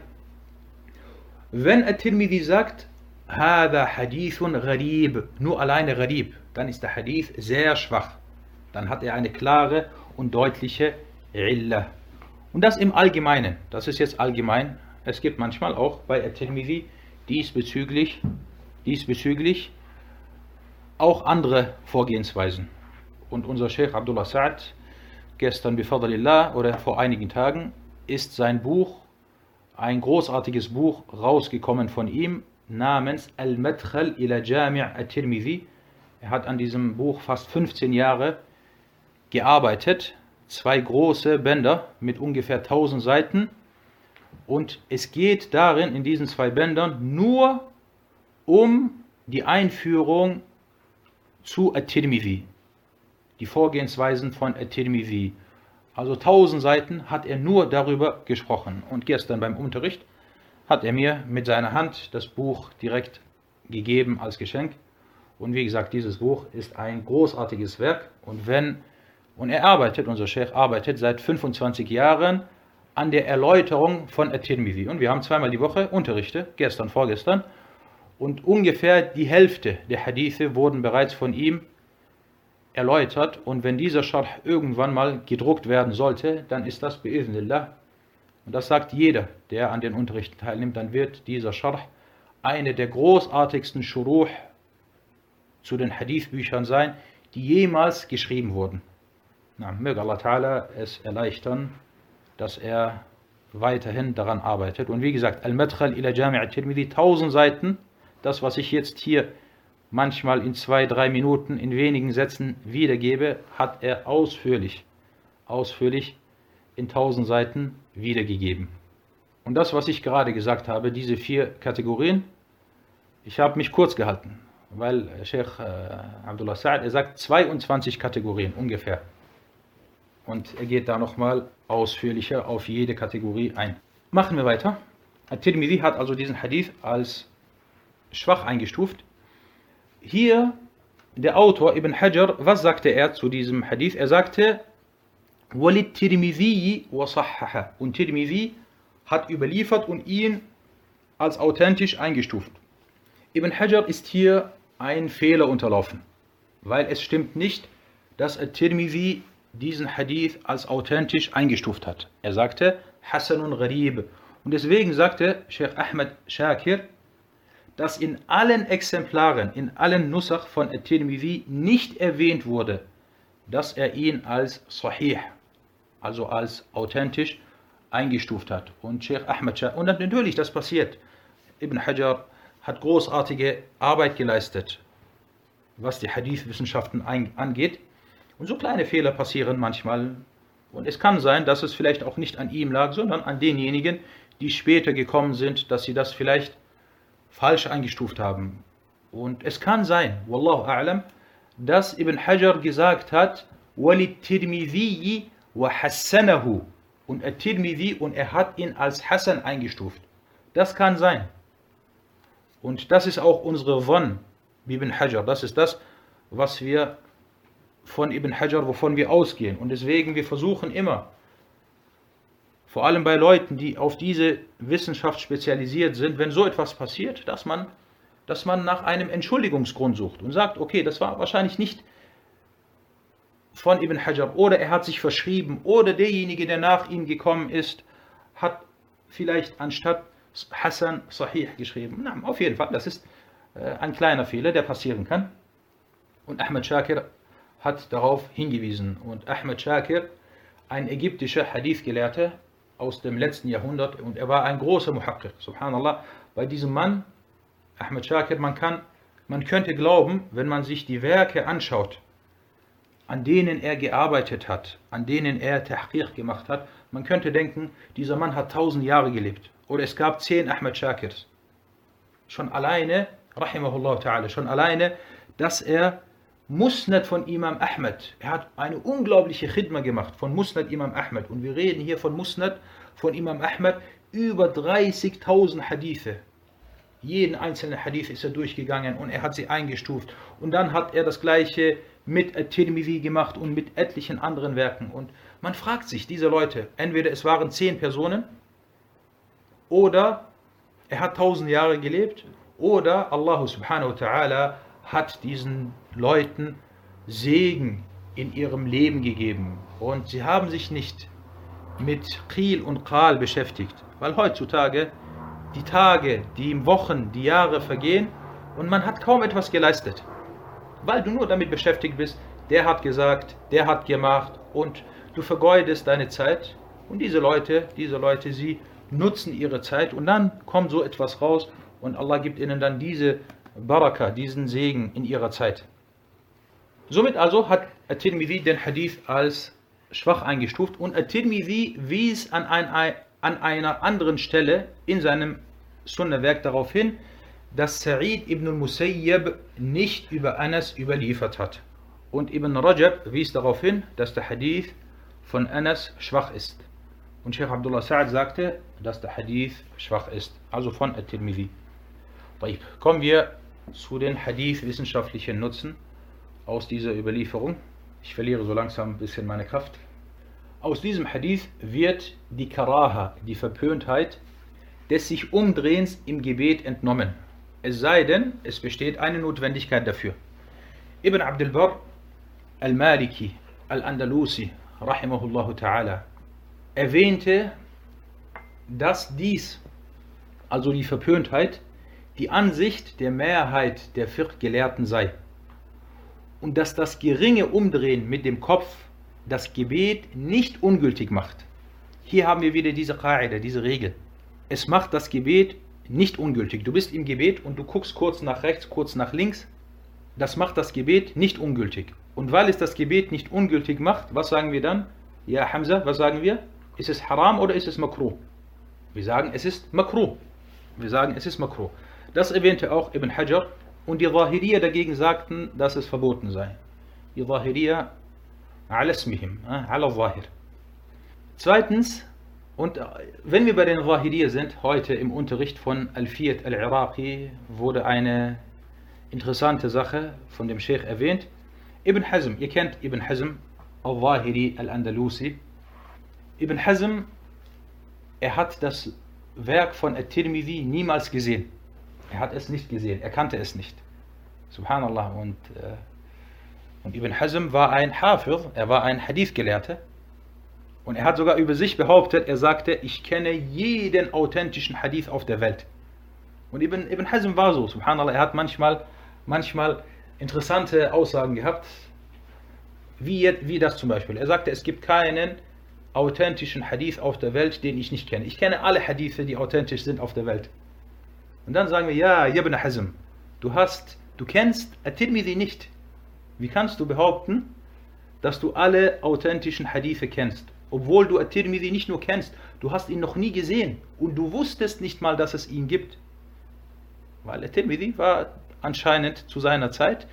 Wenn At-Tirmidhi sagt, Hada Hadithun Gharib, nur alleine Gharib, dann ist der Hadith sehr schwach. Dann hat er eine klare und deutliche Illa. Und das im Allgemeinen, das ist jetzt allgemein. Es gibt manchmal auch bei At-Tirmidhi diesbezüglich, diesbezüglich auch andere Vorgehensweisen. Und unser Sheikh Abdullah Sa'ad, gestern bifadalillah oder vor einigen Tagen, ist sein Buch, ein großartiges Buch, rausgekommen von ihm, namens Al-Madkhal ila Jami' At-Tirmidhi. Er hat an diesem Buch fast 15 Jahre gearbeitet, zwei große Bänder mit ungefähr 1000 Seiten. Und es geht darin, in diesen zwei Bändern, nur um die Einführung zu At-Tirmidhi, die Vorgehensweisen von At-Tirmidhi. Also 1000 Seiten hat er nur darüber gesprochen. Und gestern beim Unterricht hat er mir mit seiner Hand das Buch direkt gegeben als Geschenk. Und wie gesagt, dieses Buch ist ein großartiges Werk. Und wenn, und er arbeitet, unser Chef arbeitet seit 25 Jahren an der Erläuterung von At-Tirmidhi. Und wir haben zweimal die Woche Unterrichte, gestern, vorgestern. Und ungefähr die Hälfte der Hadithe wurden bereits von ihm erläutert. Und wenn dieser Scharh irgendwann mal gedruckt werden sollte, dann ist das bi'idhnillah. Und das sagt jeder, der an den Unterrichten teilnimmt, dann wird dieser Scharh eine der großartigsten Shuruh zu den Hadithbüchern sein, die jemals geschrieben wurden. Na, möge Allah Ta'ala es erleichtern, dass er weiterhin daran arbeitet. Und wie gesagt, Al-Madkhal ila Jami' al-Tirmidhi, 1000 Seiten, das, was ich jetzt hier manchmal in zwei, drei Minuten, in wenigen Sätzen wiedergebe, hat er ausführlich, ausführlich in tausend Seiten wiedergegeben. Und das, was ich gerade gesagt habe, diese vier Kategorien, ich habe mich kurz gehalten, weil Sheikh äh, Abdullah Sa'ad, er sagt 22 Kategorien ungefähr. Und er geht da nochmal ausführlicher auf jede Kategorie ein. Machen wir weiter. At-Tirmidhi hat also diesen Hadith als schwach eingestuft. Hier der Autor Ibn Hajar, was sagte er zu diesem Hadith? Er sagte, Walid Tirmidhi wasahhaha. Und Tirmidhi hat überliefert und ihn als authentisch eingestuft. Ibn Hajar ist hier ein Fehler unterlaufen, weil es stimmt nicht, dass Tirmidhi diesen Hadith als authentisch eingestuft hat. Er sagte Hasanun Gharib. Und deswegen sagte Sheikh Ahmed Shakir, dass in allen Exemplaren, in allen Nusach von At-Tirmidhi nicht erwähnt wurde, dass er ihn als Sahih, also als authentisch, eingestuft hat. Und Sheikh Ahmed Shah, und natürlich, das passiert. Ibn Hajar hat großartige Arbeit geleistet, was die Hadith-Wissenschaften angeht. Und so kleine Fehler passieren manchmal. Und es kann sein, dass es vielleicht auch nicht an ihm lag, sondern an denjenigen, die später gekommen sind, dass sie das vielleicht falsch eingestuft haben. Und es kann sein, Wallahu a'lam, dass Ibn Hajar gesagt hat. Und At-Tirmidhi und er hat ihn als Hassan eingestuft. Das kann sein. Und das ist auch unsere Wann, Ibn Hajar. Das ist das, was wir von Ibn Hajar, wovon wir ausgehen. Und deswegen, wir versuchen immer, vor allem bei Leuten, die auf diese Wissenschaft spezialisiert sind, wenn so etwas passiert, dass man, dass man nach einem Entschuldigungsgrund sucht und sagt, okay, das war wahrscheinlich nicht von Ibn Hajar oder er hat sich verschrieben oder derjenige, der nach ihm gekommen ist, hat vielleicht anstatt Hassan Sahih geschrieben. Na, auf jeden Fall, das ist äh, ein kleiner Fehler, der passieren kann. Und Ahmed Shakir hat darauf hingewiesen. Und Ahmed Shakir, ein ägyptischer Hadith-Gelehrter, aus dem letzten Jahrhundert und er war ein großer Muhakkik, subhanallah. Bei diesem Mann, Ahmed Shakir, man kann, man könnte glauben, wenn man sich die Werke anschaut, an denen er gearbeitet hat, an denen er Tahqiq gemacht hat, man könnte denken, dieser Mann hat tausend Jahre gelebt. Oder es gab zehn Ahmed Shakirs. Schon alleine, rahimahullah ta'ala, schon alleine, dass er Musnad von Imam Ahmed, er hat eine unglaubliche Khidma gemacht von Musnad Imam Ahmed. Und wir reden hier von Musnad von Imam Ahmed über 30.000 Hadithe. Jeden einzelnen Hadith ist er durchgegangen und er hat sie eingestuft. Und dann hat er das gleiche mit At-Tirmidhi gemacht und mit etlichen anderen Werken. Und man fragt sich, diese Leute, entweder es waren zehn Personen oder er hat tausend Jahre gelebt oder Allah subhanahu wa ta'ala hat diesen Leuten Segen in ihrem Leben gegeben. Und sie haben sich nicht mit Qil und Qal beschäftigt, weil heutzutage die Tage, die Wochen, die Jahre vergehen und man hat kaum etwas geleistet, weil du nur damit beschäftigt bist, der hat gesagt, der hat gemacht und du vergeudest deine Zeit und diese Leute, diese Leute, sie nutzen ihre Zeit und dann kommt so etwas raus und Allah gibt ihnen dann diese Baraka, diesen Segen in ihrer Zeit. Somit also hat At-Tirmidhi den Hadith als schwach eingestuft und At-Tirmidhi wies an, ein, an einer anderen Stelle in seinem Sunnah-Werk darauf hin, dass Sa'id ibn al-Musayyab nicht über Anas überliefert hat. Und Ibn Rajab wies darauf hin, dass der Hadith von Anas schwach ist. Und Sheikh Abdullah Sa'ad sagte, dass der Hadith schwach ist, also von At-Tirmidhi. Kommen wir zu den Hadith-wissenschaftlichen Nutzen aus dieser Überlieferung. Ich verliere so langsam ein bisschen meine Kraft. Aus diesem Hadith wird die Karaha, die Verpöntheit, des sich Umdrehens im Gebet entnommen. Es sei denn, es besteht eine Notwendigkeit dafür. Ibn Abdul Barr al-Maliki al-Andalusi, rahimahullah ta'ala, erwähnte, dass dies, also die Verpöntheit, die Ansicht der Mehrheit der Fiqh-Gelehrten sei und dass das geringe Umdrehen mit dem Kopf das Gebet nicht ungültig macht. Hier haben wir wieder diese Qaida, diese Regel. Es macht das Gebet nicht ungültig. Du bist im Gebet und du guckst kurz nach rechts, kurz nach links. Das macht das Gebet nicht ungültig. Und weil es das Gebet nicht ungültig macht, was sagen wir dann? Ja, Hamza, was sagen wir? Ist es haram oder ist es makruh? Wir sagen, es ist makruh. Wir sagen, es ist makruh. Das erwähnte auch Ibn Hajar und die Zahiriya dagegen sagten, dass es verboten sei. Die Zahiriya ala smihim, ala zahir. Zweitens, und wenn wir bei den Zahiriya sind, heute im Unterricht von Al-Fiyat al-Iraqi wurde eine interessante Sache von dem Sheikh erwähnt. Ibn Hazm, ihr kennt Ibn Hazm, al-Zahiri al-Andalusi. Ibn Hazm, er hat das Werk von At-Tirmidhi niemals gesehen. Er hat es nicht gesehen, er kannte es nicht. Subhanallah. Und, äh, und Ibn Hazm war ein Hafir, er war ein Hadith-Gelehrter. Und er hat sogar über sich behauptet, er sagte, ich kenne jeden authentischen Hadith auf der Welt. Und Ibn, Ibn Hazm war so, subhanallah, er hat manchmal, manchmal interessante Aussagen gehabt, wie, wie das zum Beispiel. Er sagte, es gibt keinen authentischen Hadith auf der Welt, den ich nicht kenne. Ich kenne alle Hadithe, die authentisch sind auf der Welt. Und dann sagen wir, ja, Ibn Hazm, du hast, du kennst At-Tirmidhi nicht. Wie kannst du behaupten, dass du alle authentischen Hadithe kennst? Obwohl du At-Tirmidhi nicht nur kennst, du hast ihn noch nie gesehen und du wusstest nicht mal, dass es ihn gibt. Weil At-Tirmidhi war anscheinend zu seiner Zeit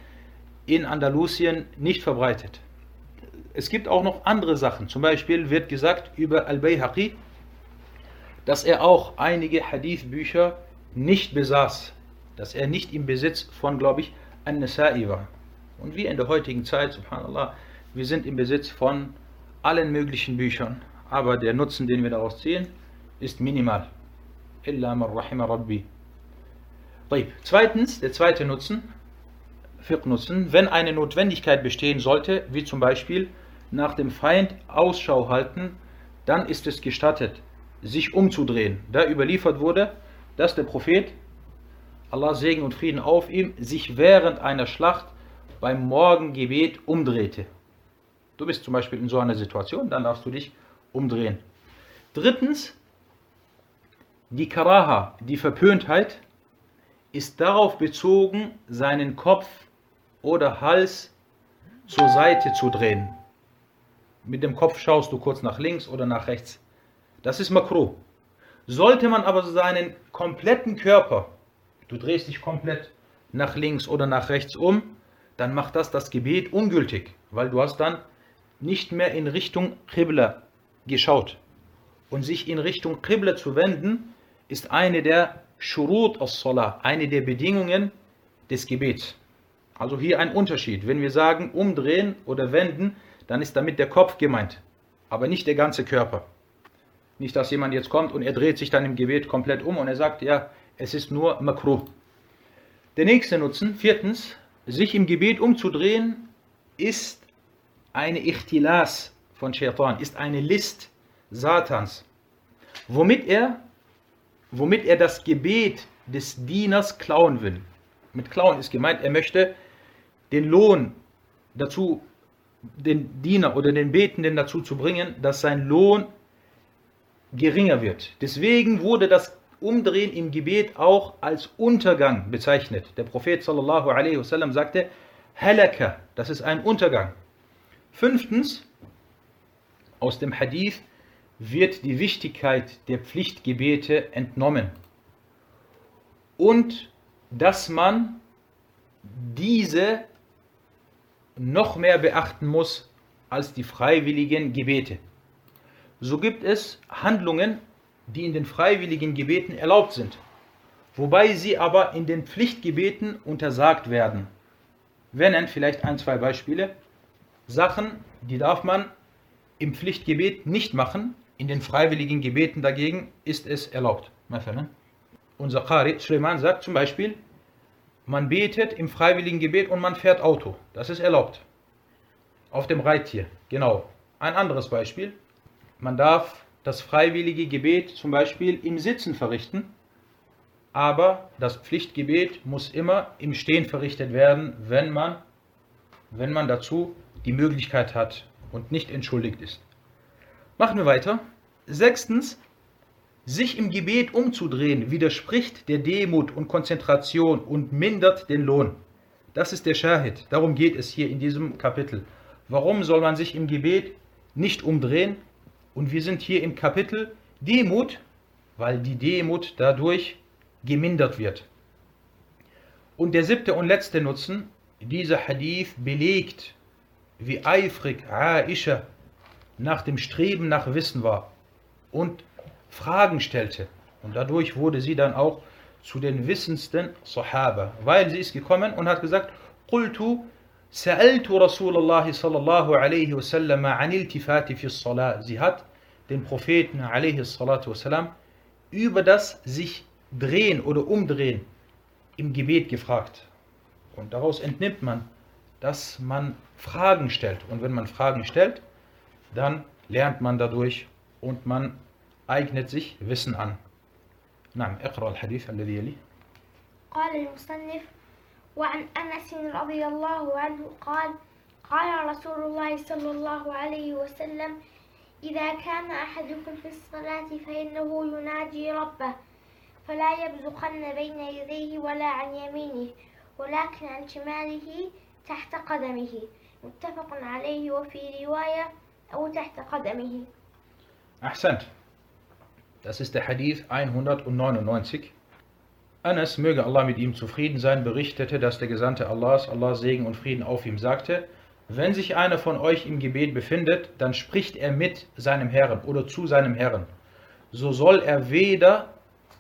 in Andalusien nicht verbreitet. Es gibt auch noch andere Sachen. Zum Beispiel wird gesagt über Al-Bayhaqi, dass er auch einige Hadithbücher nicht besaß, dass er nicht im Besitz von, glaube ich, An-Nasa'i war. Und wir in der heutigen Zeit, subhanallah, wir sind im Besitz von allen möglichen Büchern, aber der Nutzen, den wir daraus ziehen, ist minimal. Illa man rahima rabbi. Zweitens, der zweite Nutzen, Fiqh-Nutzen, wenn eine Notwendigkeit bestehen sollte, wie zum Beispiel nach dem Feind Ausschau halten, dann ist es gestattet, sich umzudrehen. Da überliefert wurde, dass der Prophet, Allah Segen und Frieden auf ihm, sich während einer Schlacht beim Morgengebet umdrehte. Du bist zum Beispiel in so einer Situation, dann darfst du dich umdrehen. Drittens, die Karaha, die Verpöntheit, ist darauf bezogen, seinen Kopf oder Hals zur Seite zu drehen. Mit dem Kopf schaust du kurz nach links oder nach rechts. Das ist Makro. Sollte man aber seinen kompletten Körper, du drehst dich komplett nach links oder nach rechts um, dann macht das das Gebet ungültig, weil du hast dann nicht mehr in Richtung Qibla geschaut. Und sich in Richtung Qibla zu wenden, ist eine der Shurut as-Salah, eine der Bedingungen des Gebets. Also hier ein Unterschied. Wenn wir sagen umdrehen oder wenden, dann ist damit der Kopf gemeint, aber nicht der ganze Körper. Nicht, dass jemand jetzt kommt und er dreht sich dann im Gebet komplett um und er sagt, ja, es ist nur Makruh. Der nächste Nutzen, viertens, sich im Gebet umzudrehen, ist eine Ichtilas von Shaitan, ist eine List Satans, womit er, womit er das Gebet des Dieners klauen will. Mit klauen ist gemeint, er möchte den Lohn dazu, den Diener oder den Betenden dazu zu bringen, dass sein Lohn geringer wird. Deswegen wurde das Umdrehen im Gebet auch als Untergang bezeichnet. Der Prophet sallallahu alaihi wasallam sagte, Halaka, das ist ein Untergang. Fünftens, aus dem Hadith wird die Wichtigkeit der Pflichtgebete entnommen und dass man diese noch mehr beachten muss als die freiwilligen Gebete so gibt es Handlungen, die in den freiwilligen Gebeten erlaubt sind, wobei sie aber in den Pflichtgebeten untersagt werden. Wir nennen vielleicht ein, zwei Beispiele. Sachen, die darf man im Pflichtgebet nicht machen, in den freiwilligen Gebeten dagegen ist es erlaubt. Unser Qari Suleiman sagt zum Beispiel, man betet im freiwilligen Gebet und man fährt Auto. Das ist erlaubt. Auf dem Reittier. Genau. Ein anderes Beispiel. Man darf das freiwillige Gebet zum Beispiel im Sitzen verrichten, aber das Pflichtgebet muss immer im Stehen verrichtet werden, wenn man, wenn man dazu die Möglichkeit hat und nicht entschuldigt ist. Machen wir weiter. Sechstens, sich im Gebet umzudrehen widerspricht der Demut und Konzentration und mindert den Lohn. Das ist der Shahid. Darum geht es hier in diesem Kapitel. Warum soll man sich im Gebet nicht umdrehen? Und wir sind hier im Kapitel Demut, weil die Demut dadurch gemindert wird. Und der siebte und letzte Nutzen, dieser Hadith belegt, wie eifrig Aisha nach dem Streben nach Wissen war und Fragen stellte. Und dadurch wurde sie dann auch zu den wissendsten Sahaba, weil sie ist gekommen und hat gesagt, قلت سألت رسول الله صلى الله عليه وسلم عن التفات في الصلاة. Sie hat den Propheten عليه الصلاة والسلام über das sich drehen oder umdrehen im Gebet gefragt. Und daraus entnimmt man, dass man Fragen stellt. Und wenn man Fragen stellt, dann lernt man dadurch und man eignet sich Wissen an. نعم اقرأ الحديث الذي يلي قال المصنف وعن أنس رضي الله عنه قال قال رسول الله صلى الله عليه وسلم إذا كان أحدكم في الصلاة فإنه يناجي ربه فلا يبزقن بين يديه ولا عن يمينه ولكن عن شماله تحت قدمه متفق عليه وفي رواية أو تحت قدمه Ahsant. Das ist der Hadith 199. Anas, möge Allah mit ihm zufrieden sein, berichtete, dass der Gesandte Allahs, Allahs Segen und Frieden auf ihm sagte, wenn sich einer von euch im Gebet befindet, dann spricht er mit seinem Herrn oder zu seinem Herrn. So soll er weder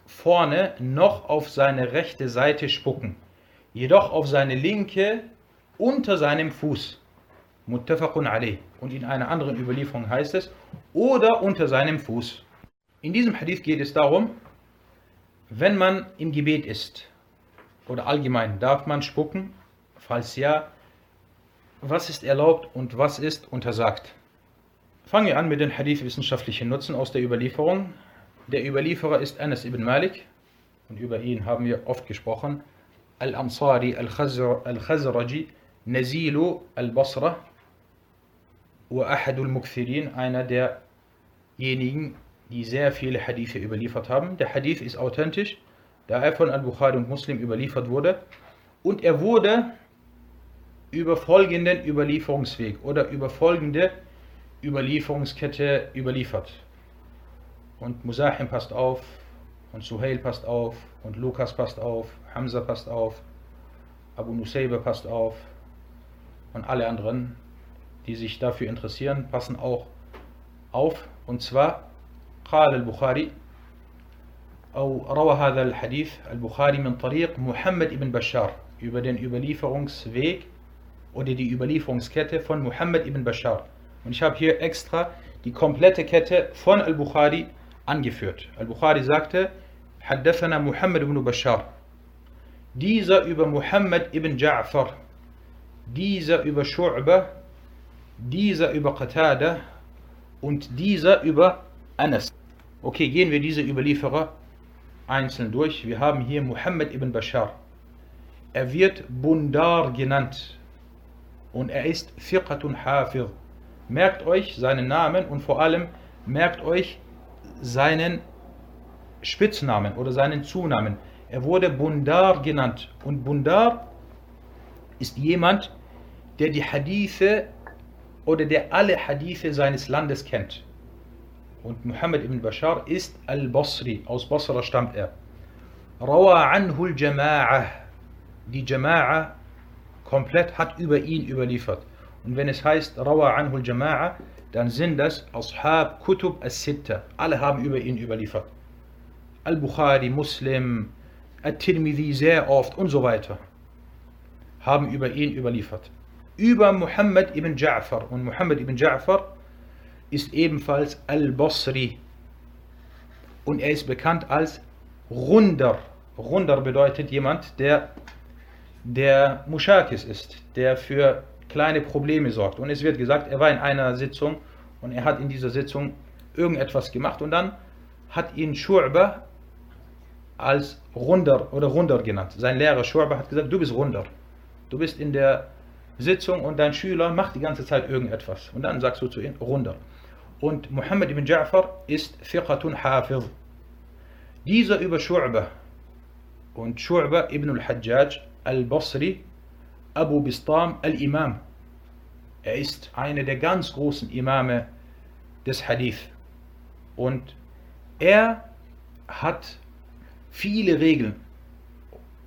vorne noch auf seine rechte Seite spucken, jedoch auf seine linke unter seinem Fuß. Muttafaqun alayh. Und in einer anderen Überlieferung heißt es, oder unter seinem Fuß. In diesem Hadith geht es darum, wenn man im Gebet ist oder allgemein, darf man spucken? Falls ja, was ist erlaubt und was ist untersagt? Fangen wir an mit den Hadith-wissenschaftlichen Nutzen aus der Überlieferung. Der Überlieferer ist Anas ibn Malik und über ihn haben wir oft gesprochen. Al-Ansari al-Khazraji Nazilu al-Basra wa Ahadul Mukthirin, einer derjenigen, die sehr viele Hadithe überliefert haben. Der Hadith ist authentisch, da er von Al-Bukhari und Muslim überliefert wurde. Und er wurde über folgenden Überlieferungsweg oder über folgende Überlieferungskette überliefert. Und Musahim passt auf, und Suhail passt auf, und Lukas passt auf, Hamza passt auf, Abu Nusayba passt auf, und alle anderen, die sich dafür interessieren, passen auch auf. Und zwar قال البخاري أو روى هذا الحديث البخاري من طريق محمد ibn Bashar über den Überlieferungsweg oder die Überlieferungskette von Muhammad ibn Bashar. Und ich habe hier extra die komplette Kette von Al-Bukhari angeführt. Al-Bukhari sagte, Haddathana Muhammad ibn Bashar. Dieser über Muhammad ibn Ja'far. Dieser über Shu'ba. Dieser über Qatada. Und dieser über Anas. Okay, gehen wir diese Überlieferer einzeln durch. Wir haben hier Muhammad ibn Bashar. Er wird Bundar genannt und er ist Fiqatun Hafir. Merkt euch seinen Namen und vor allem merkt euch seinen Spitznamen oder seinen Zunamen. Er wurde Bundar genannt und Bundar ist jemand, der die Hadithe oder der alle Hadithe seines Landes kennt. Und Muhammad ibn Bashar ist Al-Basri, aus Basra stammt er. Rawa anhu al-Jama'ah die Jama'a komplett hat über ihn überliefert. Und wenn es heißt Rawa anhu al-Jama'a, dann sind das Ashab Kutub as-Sitta. Alle haben über ihn überliefert. Al-Bukhari, Muslim, At-Tirmidhi sehr oft und so weiter haben über ihn überliefert. Über Muhammad ibn Ja'far. Und Muhammad ibn Ja'far ist ebenfalls Al-Basri. Und er ist bekannt als Runder. Runder bedeutet jemand, der der Mushakis ist, der für kleine Probleme sorgt. Und es wird gesagt, er war in einer Sitzung und er hat in dieser Sitzung irgendetwas gemacht und dann hat ihn Shu'ba als Runder oder Runder genannt. Sein Lehrer Shu'ba hat gesagt, du bist Runder. Du bist in der Sitzung und dein Schüler macht die ganze Zeit irgendetwas. Und dann sagst du zu ihm Runder. Und Muhammad ibn Ja'far ist Fiqatun Hafiz. Dieser über Shu'ba und Shu'ba ibn al-Hajjaj al-Basri, Abu Bistam al-Imam. Er ist einer der ganz großen Imame des Hadith. Und er hat viele Regeln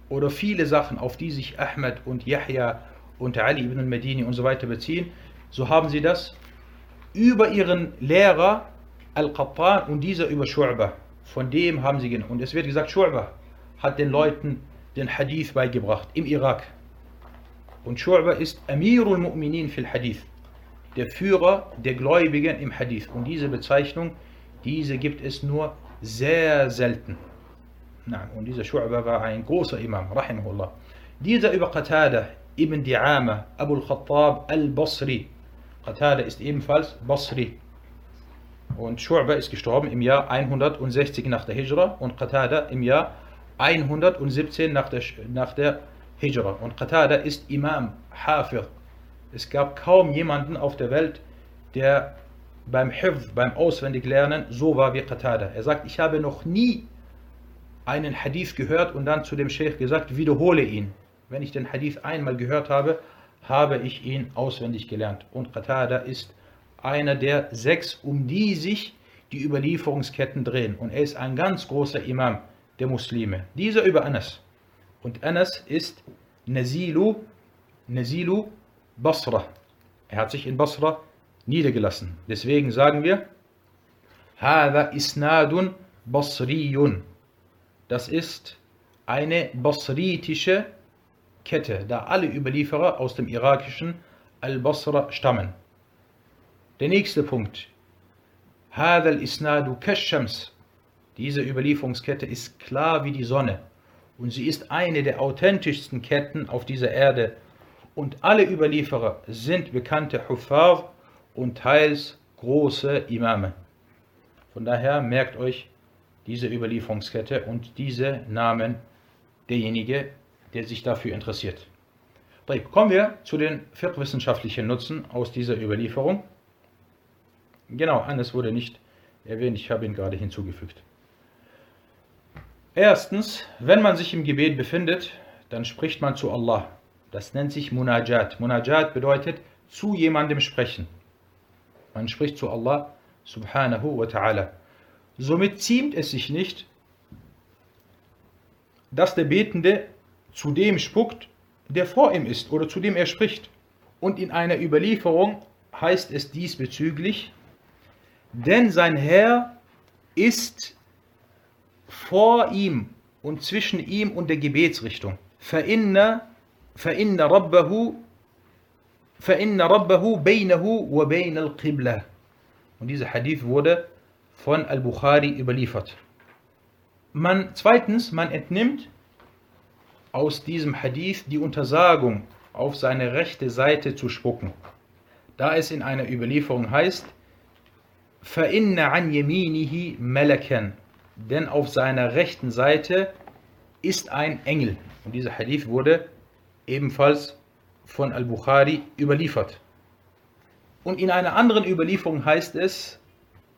oder viele Sachen, auf die sich Ahmed und Yahya und Ali ibn al-Madini und so weiter beziehen. So haben sie das über ihren Lehrer Al-Qattan und dieser über Shu'bah. Von dem haben sie genommen. Und es wird gesagt, Shu'bah hat den Leuten den Hadith beigebracht im Irak. Und Shu'bah ist Amirul Mu'minin fil Hadith, der Führer der Gläubigen im Hadith. Und diese Bezeichnung, diese gibt es nur sehr selten. Und dieser Shu'bah war ein großer Imam, rahimahullah. Dieser über Qatada ibn Di'ama, Abu al-Khattab al-Basri. Qatada ist ebenfalls Basri. Und Shu'bah ist gestorben im Jahr 160 nach der Hijra und Qatada im Jahr 117 nach der, nach der Hijra. Und Qatada ist Imam, Hafir. Es gab kaum jemanden auf der Welt, der beim Hifz, beim Auswendiglernen so war wie Qatada. Er sagt, ich habe noch nie einen Hadith gehört und dann zu dem Sheikh gesagt, wiederhole ihn. Wenn ich den Hadith einmal gehört habe, habe ich ihn auswendig gelernt. Und Qatada ist einer der sechs, um die sich die Überlieferungsketten drehen. Und er ist ein ganz großer Imam der Muslime. Dieser über Anas. Und Anas ist Nazilu, Nazilu Basra. Er hat sich in Basra niedergelassen. Deswegen sagen wir, Hada isnadun basriyun. Das ist eine basritische Kette, da alle Überlieferer aus dem irakischen Al-Basra stammen. Der nächste Punkt. هذا الإسناد كالشمس diese Überlieferungskette ist klar wie die Sonne und sie ist eine der authentischsten Ketten auf dieser Erde. Und alle Überlieferer sind bekannte Huffar und teils große Imame. Von daher merkt euch diese Überlieferungskette und diese Namen derjenige, der sich dafür interessiert. Kommen wir zu den fiqh-wissenschaftlichen Nutzen aus dieser Überlieferung. Genau, anders wurde nicht erwähnt, ich habe ihn gerade hinzugefügt. Erstens, wenn man sich im Gebet befindet, dann spricht man zu Allah. Das nennt sich Munajat. Munajat bedeutet zu jemandem sprechen. Man spricht zu Allah subhanahu wa ta'ala. Somit ziemt es sich nicht, dass der Betende zu dem spuckt, der vor ihm ist oder zu dem er spricht. Und in einer Überlieferung heißt es diesbezüglich, denn sein Herr ist vor ihm und zwischen ihm und der Gebetsrichtung. فإن فإن ربه فإن ربه بينه وبين القبلة. Und dieser Hadith wurde von Al-Bukhari überliefert. Man, zweitens, man entnimmt aus diesem Hadith die Untersagung, auf seine rechte Seite zu spucken. Da es in einer Überlieferung heißt, فَإِنَّ عَنْ يَمِينِهِ مَلَكًا Denn auf seiner rechten Seite ist ein Engel. Und dieser Hadith wurde ebenfalls von Al-Bukhari überliefert. Und in einer anderen Überlieferung heißt es,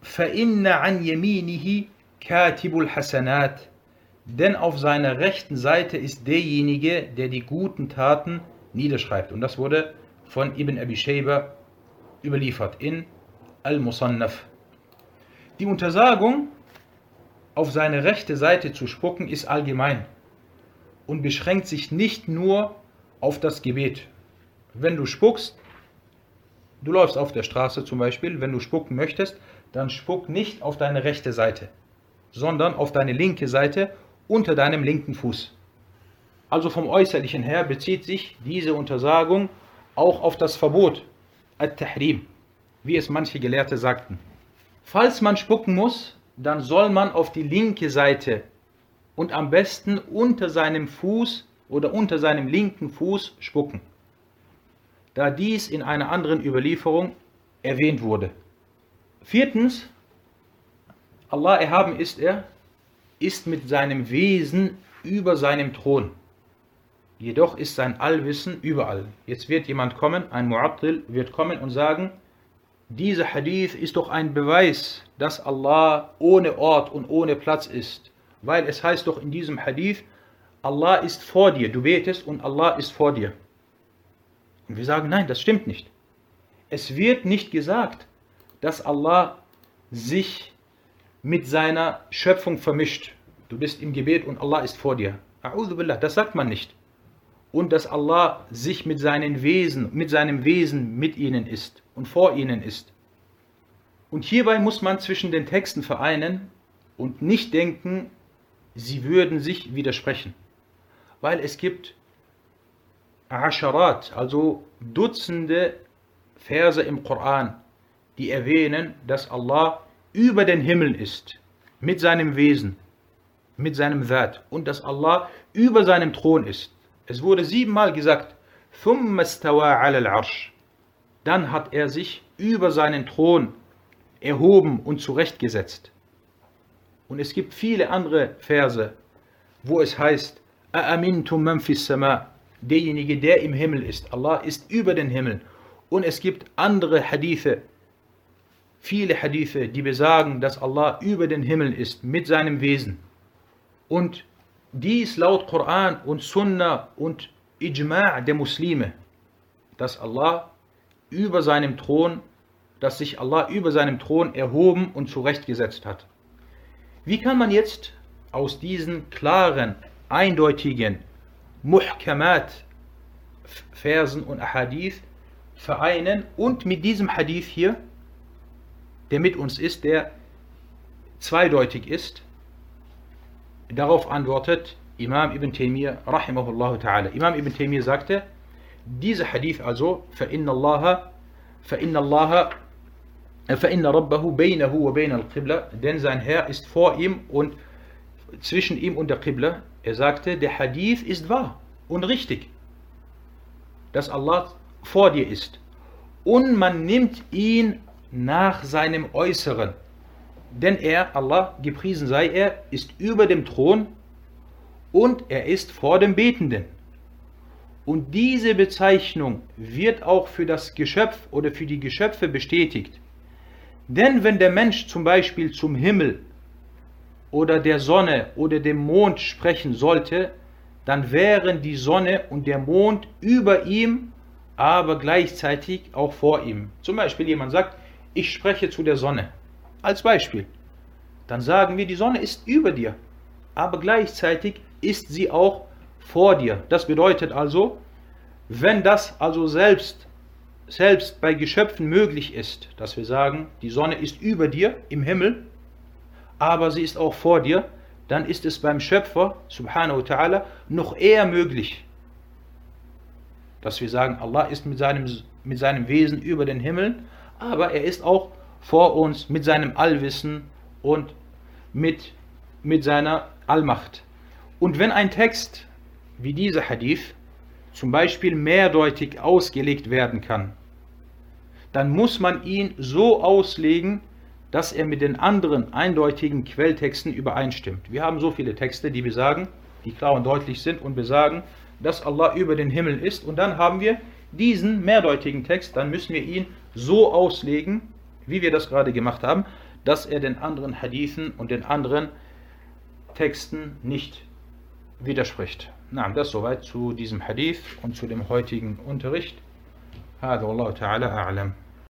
فَإِنَّ عَنْ يَمِينِهِ كَاتِبُ الْحَسَنَاتِ Denn auf seiner rechten Seite ist derjenige, der die guten Taten niederschreibt. Und das wurde von Ibn Abi Shayba überliefert in Al-Musannaf. Die Untersagung, auf seine rechte Seite zu spucken, ist allgemein und beschränkt sich nicht nur auf das Gebet. Wenn du spuckst, du läufst auf der Straße zum Beispiel, wenn du spucken möchtest, dann spuck nicht auf deine rechte Seite, sondern auf deine linke Seite unter deinem linken Fuß. Also vom Äußerlichen her bezieht sich diese Untersagung auch auf das Verbot, At-Tahrim, wie es manche Gelehrte sagten. Falls man spucken muss, dann soll man auf die linke Seite und am besten unter seinem Fuß oder unter seinem linken Fuß spucken, da dies in einer anderen Überlieferung erwähnt wurde. Viertens, Allah erhaben ist er, ist mit seinem Wesen über seinem Thron. Jedoch ist sein Allwissen überall. Jetzt wird jemand kommen, ein Mu'attil wird kommen und sagen, dieser Hadith ist doch ein Beweis, dass Allah ohne Ort und ohne Platz ist. Weil es heißt doch in diesem Hadith, Allah ist vor dir, du betest und Allah ist vor dir. Und wir sagen, nein, das stimmt nicht. Es wird nicht gesagt, dass Allah sich mit seiner Schöpfung vermischt. Du bist im Gebet und Allah ist vor dir. Das sagt man nicht. Und dass Allah sich mit seinen Wesen, mit seinem Wesen mit ihnen ist und vor ihnen ist. Und hierbei muss man zwischen den Texten vereinen und nicht denken, sie würden sich widersprechen. Weil es gibt Asharat, also Dutzende Verse im Koran, die erwähnen, dass Allah über den Himmel ist, mit seinem Wesen, mit seinem Wert und dass Allah über seinem Thron ist. Es wurde siebenmal gesagt, dann hat er sich über seinen Thron erhoben und zurechtgesetzt. Und es gibt viele andere Verse, wo es heißt, derjenige, der im Himmel ist. Allah ist über den Himmel. Und es gibt andere Hadithe, viele Hadithe, die besagen, dass Allah über den Himmel ist mit seinem Wesen. Und dies laut Koran und Sunnah und Ijma' der Muslime, dass Allah über seinem Thron, dass sich Allah über seinem Thron erhoben und zurechtgesetzt hat. Wie kann man jetzt aus diesen klaren, eindeutigen Muhkamat Versen und Hadith vereinen und mit diesem Hadith hier, der mit uns ist, der zweideutig ist, darauf antwortet Imam Ibn Taymiyyah rahimahullah ta'ala. Imam Ibn Taymiyyah sagte, dieser Hadith also, فَإِنَّ اللَّهَ فَإِنَّ اللَّهَ فَإِنَّ رَبَّهُ بَيْنَهُ وَبَيْنَ الْقِبْلَةِ Denn sein Herr ist vor ihm und zwischen ihm und der Qibla. Er sagte, der Hadith ist wahr und richtig, dass Allah vor dir ist. Und man nimmt ihn nach seinem Äußeren. Denn er, Allah, gepriesen sei er, ist über dem Thron und er ist vor dem Betenden. Und diese Bezeichnung wird auch für das Geschöpf oder für die Geschöpfe bestätigt Denn wenn der Mensch zum Beispiel zum Himmel oder der Sonne oder dem Mond sprechen sollte, dann wären die Sonne und der Mond über ihm, aber gleichzeitig auch vor ihm. Zum Beispiel jemand sagt, ich spreche zu der Sonne. Als Beispiel. Dann sagen wir, die Sonne ist über dir, aber gleichzeitig ist sie auch vor dir. Das bedeutet also, wenn das also selbst, selbst bei Geschöpfen möglich ist, dass wir sagen, die Sonne ist über dir im Himmel, aber sie ist auch vor dir, dann ist es beim Schöpfer, subhanahu wa ta'ala, noch eher möglich, dass wir sagen, Allah ist mit seinem, mit seinem Wesen über den Himmel, aber er ist auch vor uns mit seinem Allwissen und mit, mit seiner Allmacht. Und wenn ein Text wie dieser Hadith zum Beispiel mehrdeutig ausgelegt werden kann, dann muss man ihn so auslegen, dass er mit den anderen eindeutigen Quelltexten übereinstimmt. Wir haben so viele Texte, die besagen, die klar und deutlich sind und besagen, dass Allah über den Himmel ist. Und dann haben wir diesen mehrdeutigen Text, dann müssen wir ihn so auslegen, wie wir das gerade gemacht haben, dass er den anderen Hadithen und den anderen Texten nicht widerspricht. Na, das soweit zu diesem Hadith und zu dem heutigen Unterricht. هذا والله تعالى أعلم